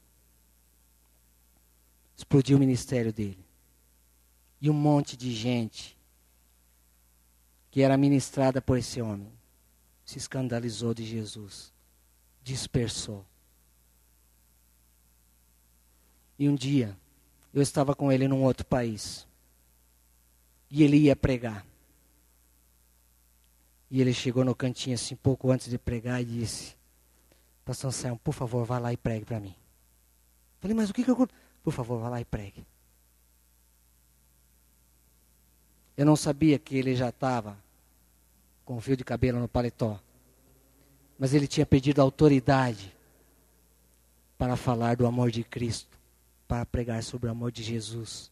Explodiu o ministério dele. E um monte de gente que era ministrada por esse homem se escandalizou de Jesus dispersou. E um dia, eu estava com ele num outro país. E ele ia pregar. E ele chegou no cantinho assim, pouco antes de pregar, e disse: Pastor Anselmo, por favor, vá lá e pregue para mim. Falei, mas o que, que eu. Por favor, vá lá e pregue. Eu não sabia que ele já estava com fio de cabelo no paletó mas ele tinha perdido a autoridade para falar do amor de Cristo, para pregar sobre o amor de Jesus.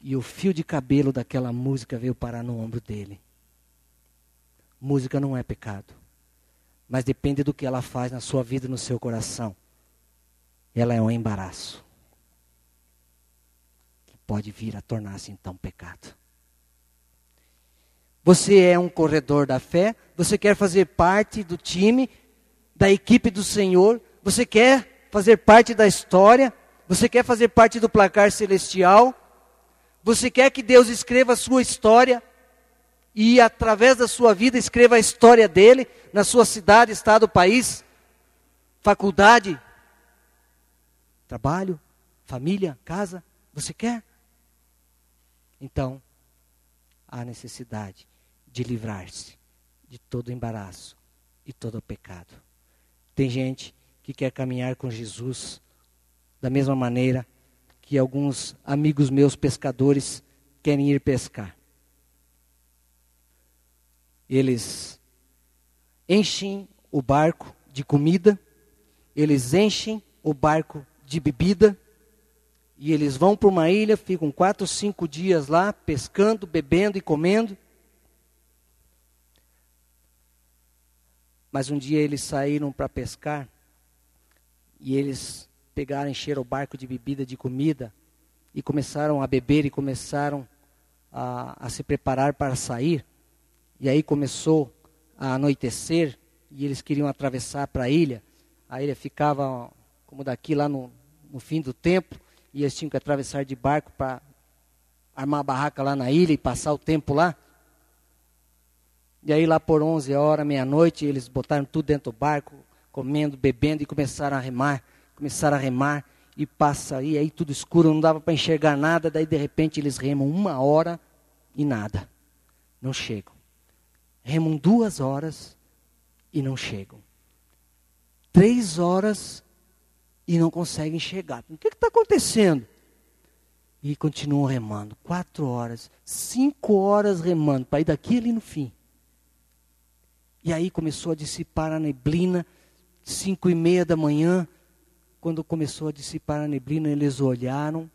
E o fio de cabelo daquela música veio parar no ombro dele. Música não é pecado, mas depende do que ela faz na sua vida e no seu coração. Ela é um embaraço que pode vir a tornar-se então pecado. Você é um corredor da fé, você quer fazer parte do time, da equipe do Senhor, você quer fazer parte da história, você quer fazer parte do placar celestial, você quer que Deus escreva a sua história e através da sua vida escreva a história dele na sua cidade, estado, país, faculdade, trabalho, família, casa, você quer? Então, há necessidade de livrar-se de todo embaraço e todo pecado. Tem gente que quer caminhar com Jesus da mesma maneira que alguns amigos meus pescadores querem ir pescar. Eles enchem o barco de comida, eles enchem o barco de bebida, e eles vão para uma ilha, ficam quatro, cinco dias lá, pescando, bebendo e comendo. Mas um dia eles saíram para pescar e eles pegaram, encheram o barco de bebida, de comida e começaram a beber e começaram a, a se preparar para sair. E aí começou a anoitecer e eles queriam atravessar para a ilha. A ilha ficava como daqui lá no, no fim do tempo e eles tinham que atravessar de barco para armar a barraca lá na ilha e passar o tempo lá. E aí lá por 11 horas, meia-noite, eles botaram tudo dentro do barco, comendo, bebendo e começaram a remar, começaram a remar e passa aí, aí tudo escuro, não dava para enxergar nada, daí de repente eles remam uma hora e nada, não chegam. Remam duas horas e não chegam. Três horas e não conseguem chegar. O que está acontecendo? E continuam remando. Quatro horas, cinco horas remando, para ir daqui ali no fim. E aí começou a dissipar a neblina, cinco e meia da manhã, quando começou a dissipar a neblina, eles olharam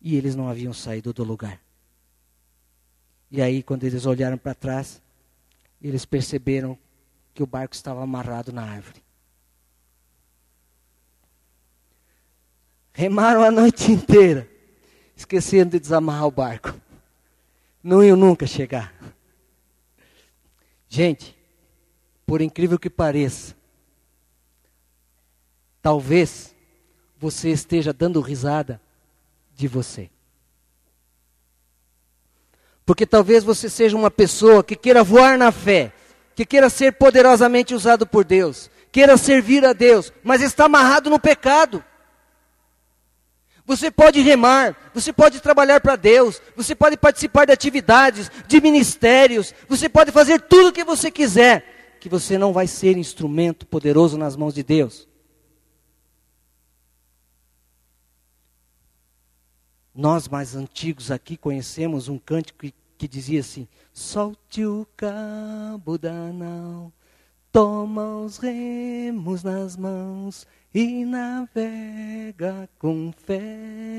e eles não haviam saído do lugar. E aí, quando eles olharam para trás, eles perceberam que o barco estava amarrado na árvore. Remaram a noite inteira, esquecendo de desamarrar o barco. Não iam nunca chegar. Gente, por incrível que pareça, talvez você esteja dando risada de você. Porque talvez você seja uma pessoa que queira voar na fé, que queira ser poderosamente usado por Deus, queira servir a Deus, mas está amarrado no pecado. Você pode remar, você pode trabalhar para Deus, você pode participar de atividades, de ministérios, você pode fazer tudo o que você quiser, que você não vai ser instrumento poderoso nas mãos de Deus. Nós mais antigos aqui conhecemos um cântico que, que dizia assim: Solte o cabo da nau, toma os remos nas mãos e navega com fé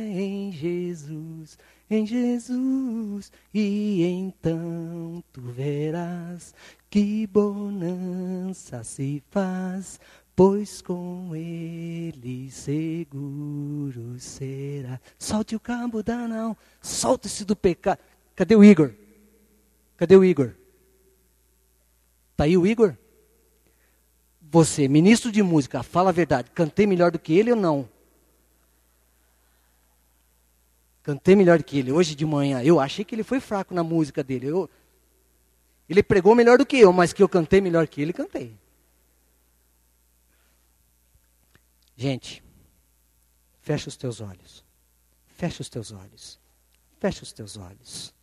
em Jesus, em Jesus, e então tu verás que bonança se faz, pois com ele seguro será. Solte o cabo da não, solta-se do pecado. Cadê o Igor? Cadê o Igor? Tá aí o Igor? Você, ministro de música, fala a verdade, cantei melhor do que ele ou não? Cantei melhor do que ele. Hoje de manhã, eu achei que ele foi fraco na música dele. Eu, ele pregou melhor do que eu, mas que eu cantei melhor que ele, cantei. Gente, fecha os teus olhos. Fecha os teus olhos. Fecha os teus olhos.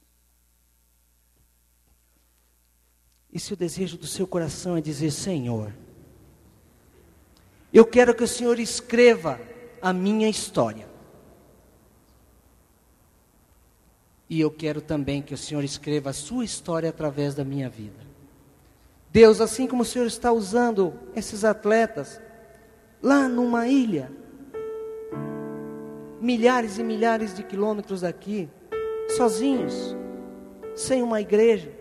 E se o desejo do seu coração é dizer, Senhor, eu quero que o Senhor escreva a minha história. E eu quero também que o Senhor escreva a sua história através da minha vida. Deus, assim como o Senhor está usando esses atletas lá numa ilha, milhares e milhares de quilômetros daqui, sozinhos, sem uma igreja,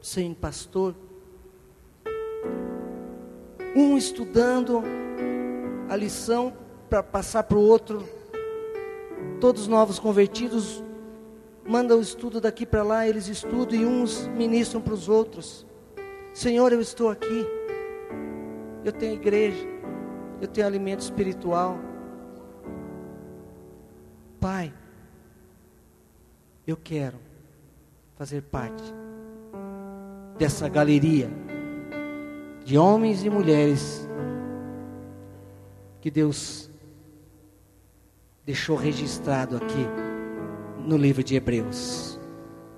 sem pastor, um estudando a lição para passar para o outro, todos novos convertidos, mandam o estudo daqui para lá, eles estudam e uns ministram para os outros. Senhor, eu estou aqui, eu tenho igreja, eu tenho alimento espiritual. Pai, eu quero fazer parte dessa galeria de homens e mulheres que Deus deixou registrado aqui no livro de Hebreus.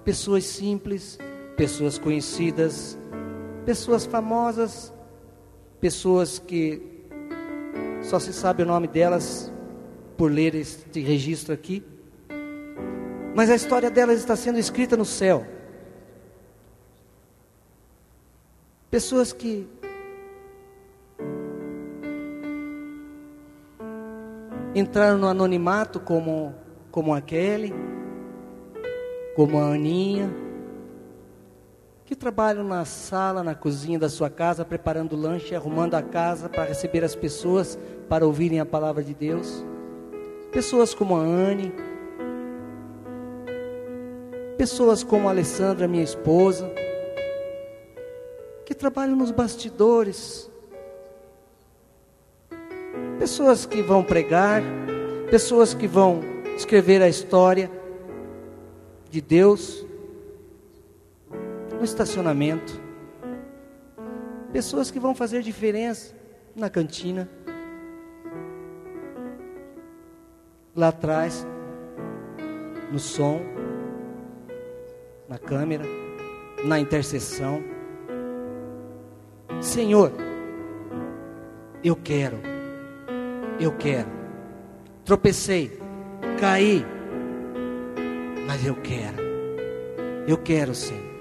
Pessoas simples, pessoas conhecidas, pessoas famosas, pessoas que só se sabe o nome delas por ler este registro aqui. Mas a história delas está sendo escrita no céu. Pessoas que entraram no anonimato como como a Kelly, como a Aninha, que trabalham na sala, na cozinha da sua casa, preparando lanche, arrumando a casa para receber as pessoas para ouvirem a palavra de Deus. Pessoas como a Anne, pessoas como a Alessandra, minha esposa, que trabalham nos bastidores, pessoas que vão pregar, pessoas que vão escrever a história de Deus no estacionamento. Pessoas que vão fazer diferença na cantina. Lá atrás, no som, na câmera, na intercessão. Senhor, eu quero, eu quero. Tropecei, caí, mas eu quero, eu quero, Senhor.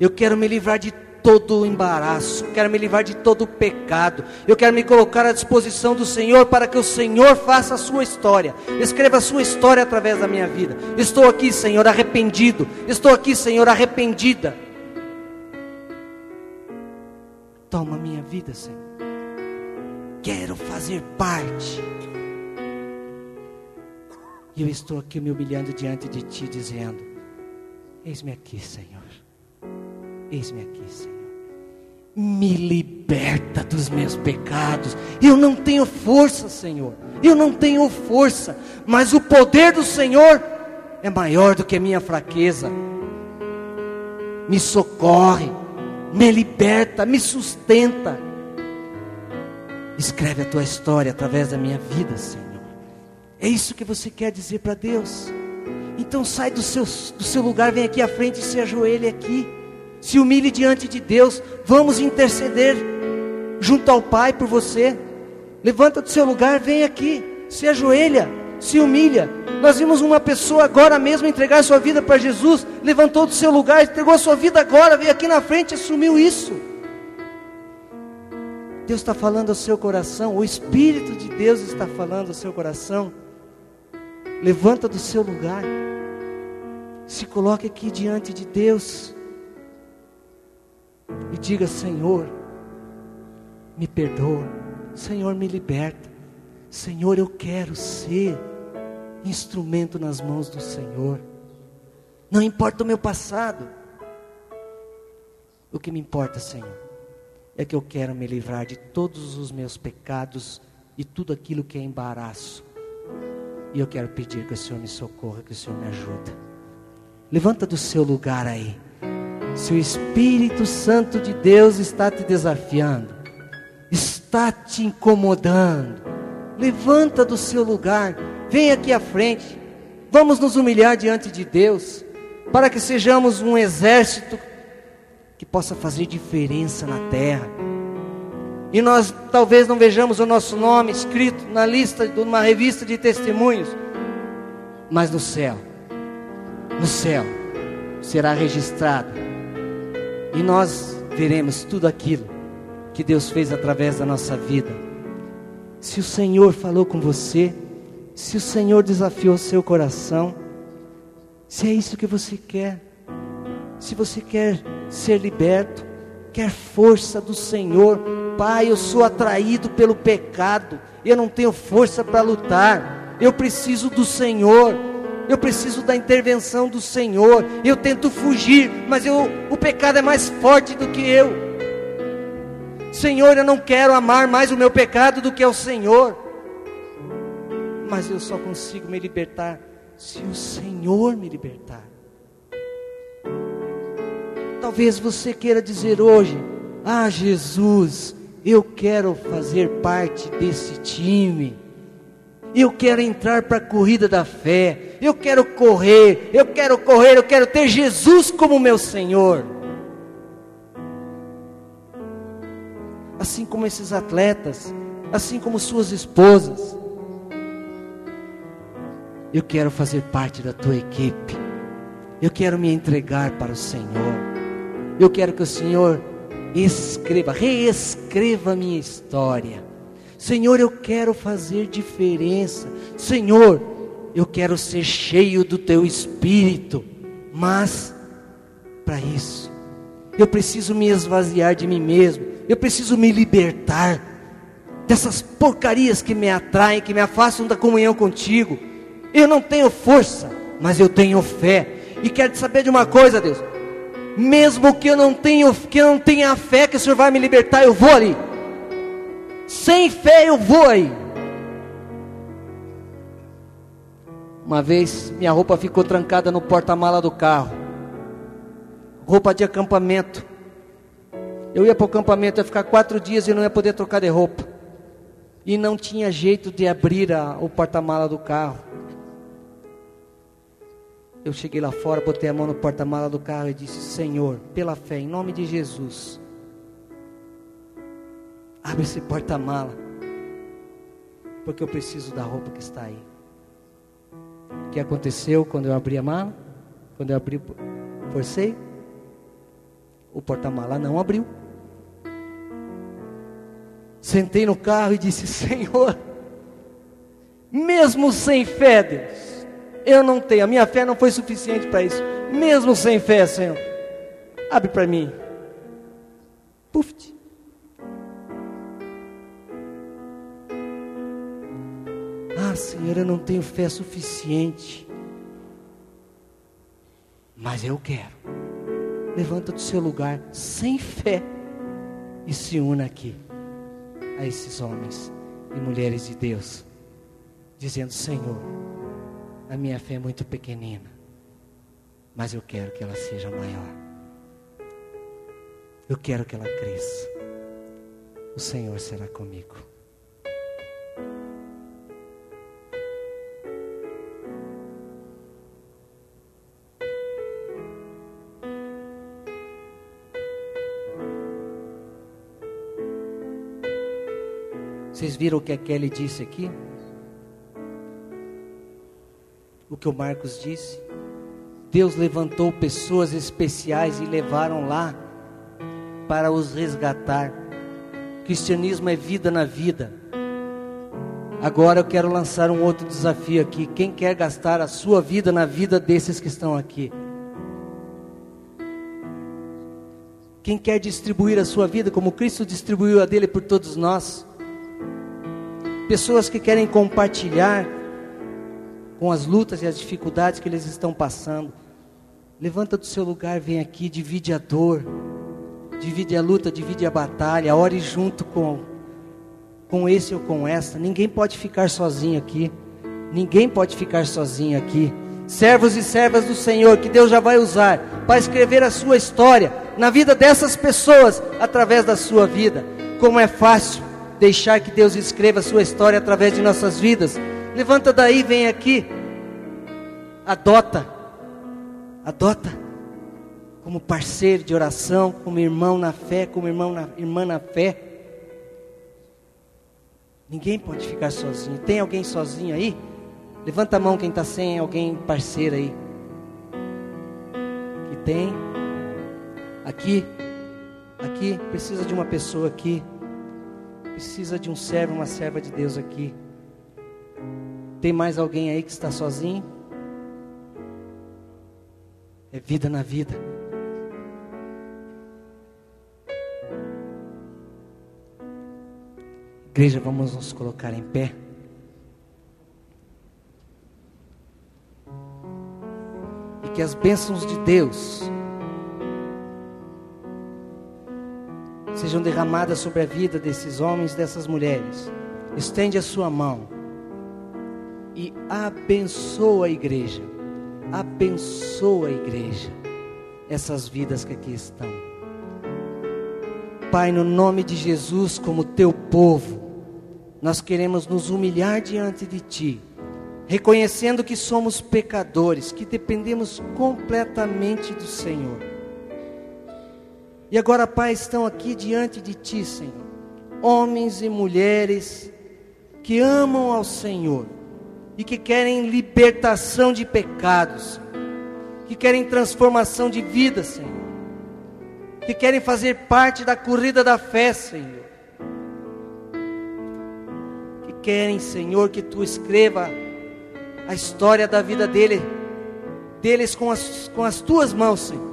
Eu quero me livrar de todo o embaraço, quero me livrar de todo o pecado. Eu quero me colocar à disposição do Senhor para que o Senhor faça a sua história, escreva a sua história através da minha vida. Estou aqui, Senhor, arrependido. Estou aqui, Senhor, arrependida. Toma minha vida, Senhor. Quero fazer parte e eu estou aqui me humilhando diante de Ti, dizendo: Eis-me aqui, Senhor. Eis-me aqui, Senhor. Me liberta dos meus pecados. Eu não tenho força, Senhor. Eu não tenho força. Mas o poder do Senhor é maior do que a minha fraqueza. Me socorre, me liberta, me sustenta. Escreve a tua história através da minha vida, Senhor. É isso que você quer dizer para Deus? Então sai do seu, do seu lugar, vem aqui à frente e se ajoelhe aqui. Se humilhe diante de Deus. Vamos interceder junto ao Pai por você. Levanta do seu lugar, vem aqui. Se ajoelha, se humilha. Nós vimos uma pessoa agora mesmo entregar sua vida para Jesus. Levantou do seu lugar, entregou a sua vida agora, veio aqui na frente e assumiu isso. Deus está falando ao seu coração, o Espírito de Deus está falando ao seu coração. Levanta do seu lugar. Se coloque aqui diante de Deus. E diga: Senhor, me perdoa. Senhor, me liberta. Senhor, eu quero ser instrumento nas mãos do Senhor. Não importa o meu passado. O que me importa, Senhor, é que eu quero me livrar de todos os meus pecados e tudo aquilo que é embaraço e eu quero pedir que o Senhor me socorra, que o Senhor me ajude. Levanta do seu lugar aí. Se o Espírito Santo de Deus está te desafiando, está te incomodando, levanta do seu lugar, vem aqui à frente. Vamos nos humilhar diante de Deus, para que sejamos um exército que possa fazer diferença na terra e nós talvez não vejamos o nosso nome escrito na lista de uma revista de testemunhos, mas no céu, no céu será registrado. E nós veremos tudo aquilo que Deus fez através da nossa vida. Se o Senhor falou com você, se o Senhor desafiou seu coração, se é isso que você quer, se você quer ser liberto, quer força do Senhor, Pai, eu sou atraído pelo pecado, eu não tenho força para lutar, eu preciso do Senhor, eu preciso da intervenção do Senhor, eu tento fugir, mas eu, o pecado é mais forte do que eu. Senhor, eu não quero amar mais o meu pecado do que o Senhor. Mas eu só consigo me libertar se o Senhor me libertar. Talvez você queira dizer hoje: Ah, Jesus, eu quero fazer parte desse time. Eu quero entrar para a corrida da fé. Eu quero correr. Eu quero correr. Eu quero ter Jesus como meu Senhor. assim como esses atletas, assim como suas esposas. Eu quero fazer parte da tua equipe. Eu quero me entregar para o Senhor. Eu quero que o Senhor escreva, reescreva a minha história. Senhor, eu quero fazer diferença. Senhor, eu quero ser cheio do teu espírito. Mas para isso, eu preciso me esvaziar de mim mesmo eu preciso me libertar dessas porcarias que me atraem, que me afastam da comunhão contigo. Eu não tenho força, mas eu tenho fé. E quero te saber de uma coisa, Deus. Mesmo que eu não tenha, que eu não tenha fé que o Senhor vai me libertar, eu vou ali. Sem fé eu vou aí. Uma vez minha roupa ficou trancada no porta-mala do carro. Roupa de acampamento. Eu ia para o acampamento, ia ficar quatro dias e não ia poder trocar de roupa. E não tinha jeito de abrir a, o porta-mala do carro. Eu cheguei lá fora, botei a mão no porta-mala do carro e disse: Senhor, pela fé, em nome de Jesus, abre esse porta-mala, porque eu preciso da roupa que está aí. O que aconteceu quando eu abri a mala? Quando eu abri, forcei, o porta-mala não abriu. Sentei no carro e disse: Senhor, mesmo sem fé, Deus, eu não tenho, a minha fé não foi suficiente para isso. Mesmo sem fé, Senhor, abre para mim. Puf. Ah, Senhor, eu não tenho fé suficiente. Mas eu quero. Levanta do seu lugar sem fé e se una aqui a esses homens e mulheres de Deus, dizendo: Senhor, a minha fé é muito pequenina, mas eu quero que ela seja maior. Eu quero que ela cresça. O Senhor será comigo. Vocês viram o que a Kelly disse aqui? O que o Marcos disse? Deus levantou pessoas especiais e levaram lá para os resgatar. cristianismo é vida na vida. Agora eu quero lançar um outro desafio aqui. Quem quer gastar a sua vida na vida desses que estão aqui? Quem quer distribuir a sua vida como Cristo distribuiu a dele por todos nós? pessoas que querem compartilhar com as lutas e as dificuldades que eles estão passando. Levanta do seu lugar, vem aqui, divide a dor, divide a luta, divide a batalha, ore junto com, com esse ou com essa. Ninguém pode ficar sozinho aqui. Ninguém pode ficar sozinho aqui. Servos e servas do Senhor, que Deus já vai usar para escrever a sua história na vida dessas pessoas através da sua vida. Como é fácil deixar que Deus escreva a sua história através de nossas vidas. Levanta daí, vem aqui. Adota. Adota como parceiro de oração, como irmão na fé, como irmão na, irmã na fé. Ninguém pode ficar sozinho. Tem alguém sozinho aí? Levanta a mão quem está sem alguém parceiro aí. Que tem. Aqui. Aqui precisa de uma pessoa aqui. Precisa de um servo, uma serva de Deus aqui. Tem mais alguém aí que está sozinho? É vida na vida. Igreja, vamos nos colocar em pé. E que as bênçãos de Deus sejam derramadas sobre a vida desses homens e dessas mulheres. Estende a sua mão e abençoa a igreja. Abençoa a igreja. Essas vidas que aqui estão. Pai, no nome de Jesus, como teu povo, nós queremos nos humilhar diante de Ti, reconhecendo que somos pecadores, que dependemos completamente do Senhor. E agora, Pai, estão aqui diante de Ti, Senhor, homens e mulheres que amam ao Senhor e que querem libertação de pecados, que querem transformação de vida, Senhor, que querem fazer parte da corrida da fé, Senhor querem, Senhor, que tu escreva a história da vida dele, deles com as, com as tuas mãos, Senhor.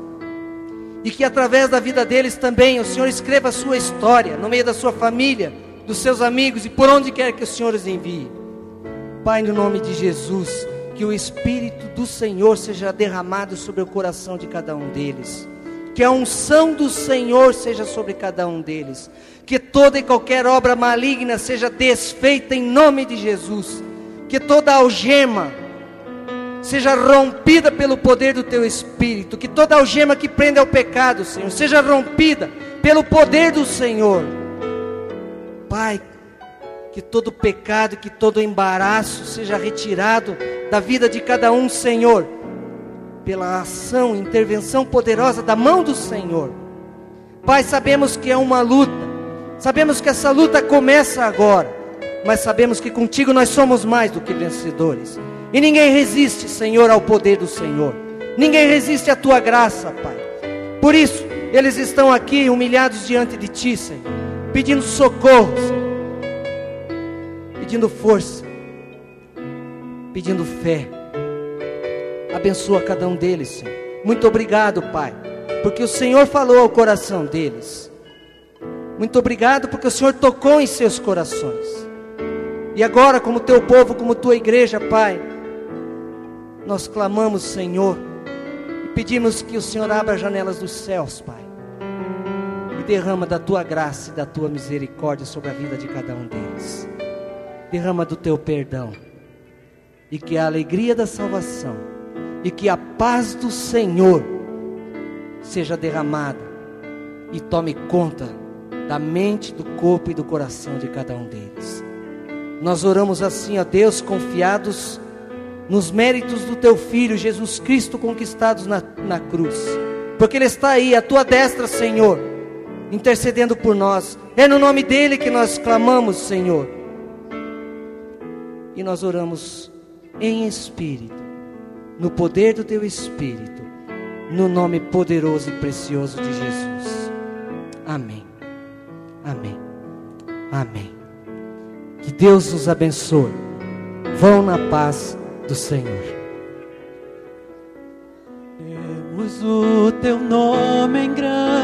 E que através da vida deles também o Senhor escreva a sua história, no meio da sua família, dos seus amigos e por onde quer que o Senhor os envie. Pai, no nome de Jesus, que o Espírito do Senhor seja derramado sobre o coração de cada um deles. Que a unção do Senhor seja sobre cada um deles que toda e qualquer obra maligna seja desfeita em nome de Jesus, que toda algema seja rompida pelo poder do teu espírito, que toda algema que prende ao pecado, Senhor, seja rompida pelo poder do Senhor. Pai, que todo pecado, que todo embaraço seja retirado da vida de cada um, Senhor, pela ação, intervenção poderosa da mão do Senhor. Pai, sabemos que é uma luta, Sabemos que essa luta começa agora, mas sabemos que contigo nós somos mais do que vencedores. E ninguém resiste, Senhor, ao poder do Senhor. Ninguém resiste à tua graça, Pai. Por isso, eles estão aqui humilhados diante de ti, Senhor, pedindo socorro, Senhor, pedindo força, pedindo fé. Abençoa cada um deles, Senhor. Muito obrigado, Pai, porque o Senhor falou ao coração deles. Muito obrigado porque o Senhor tocou em seus corações. E agora, como teu povo, como tua igreja, Pai, nós clamamos, Senhor, e pedimos que o Senhor abra as janelas dos céus, Pai, e derrama da tua graça e da tua misericórdia sobre a vida de cada um deles. Derrama do teu perdão, e que a alegria da salvação, e que a paz do Senhor seja derramada e tome conta da mente, do corpo e do coração de cada um deles. Nós oramos assim a Deus, confiados nos méritos do Teu Filho Jesus Cristo conquistados na, na cruz, porque Ele está aí, à Tua destra, Senhor, intercedendo por nós. É no nome dEle que nós clamamos, Senhor. E nós oramos em espírito, no poder do Teu Espírito, no nome poderoso e precioso de Jesus. Amém. Amém. Amém. Que Deus os abençoe. Vão na paz do Senhor. Temos o teu nome em grande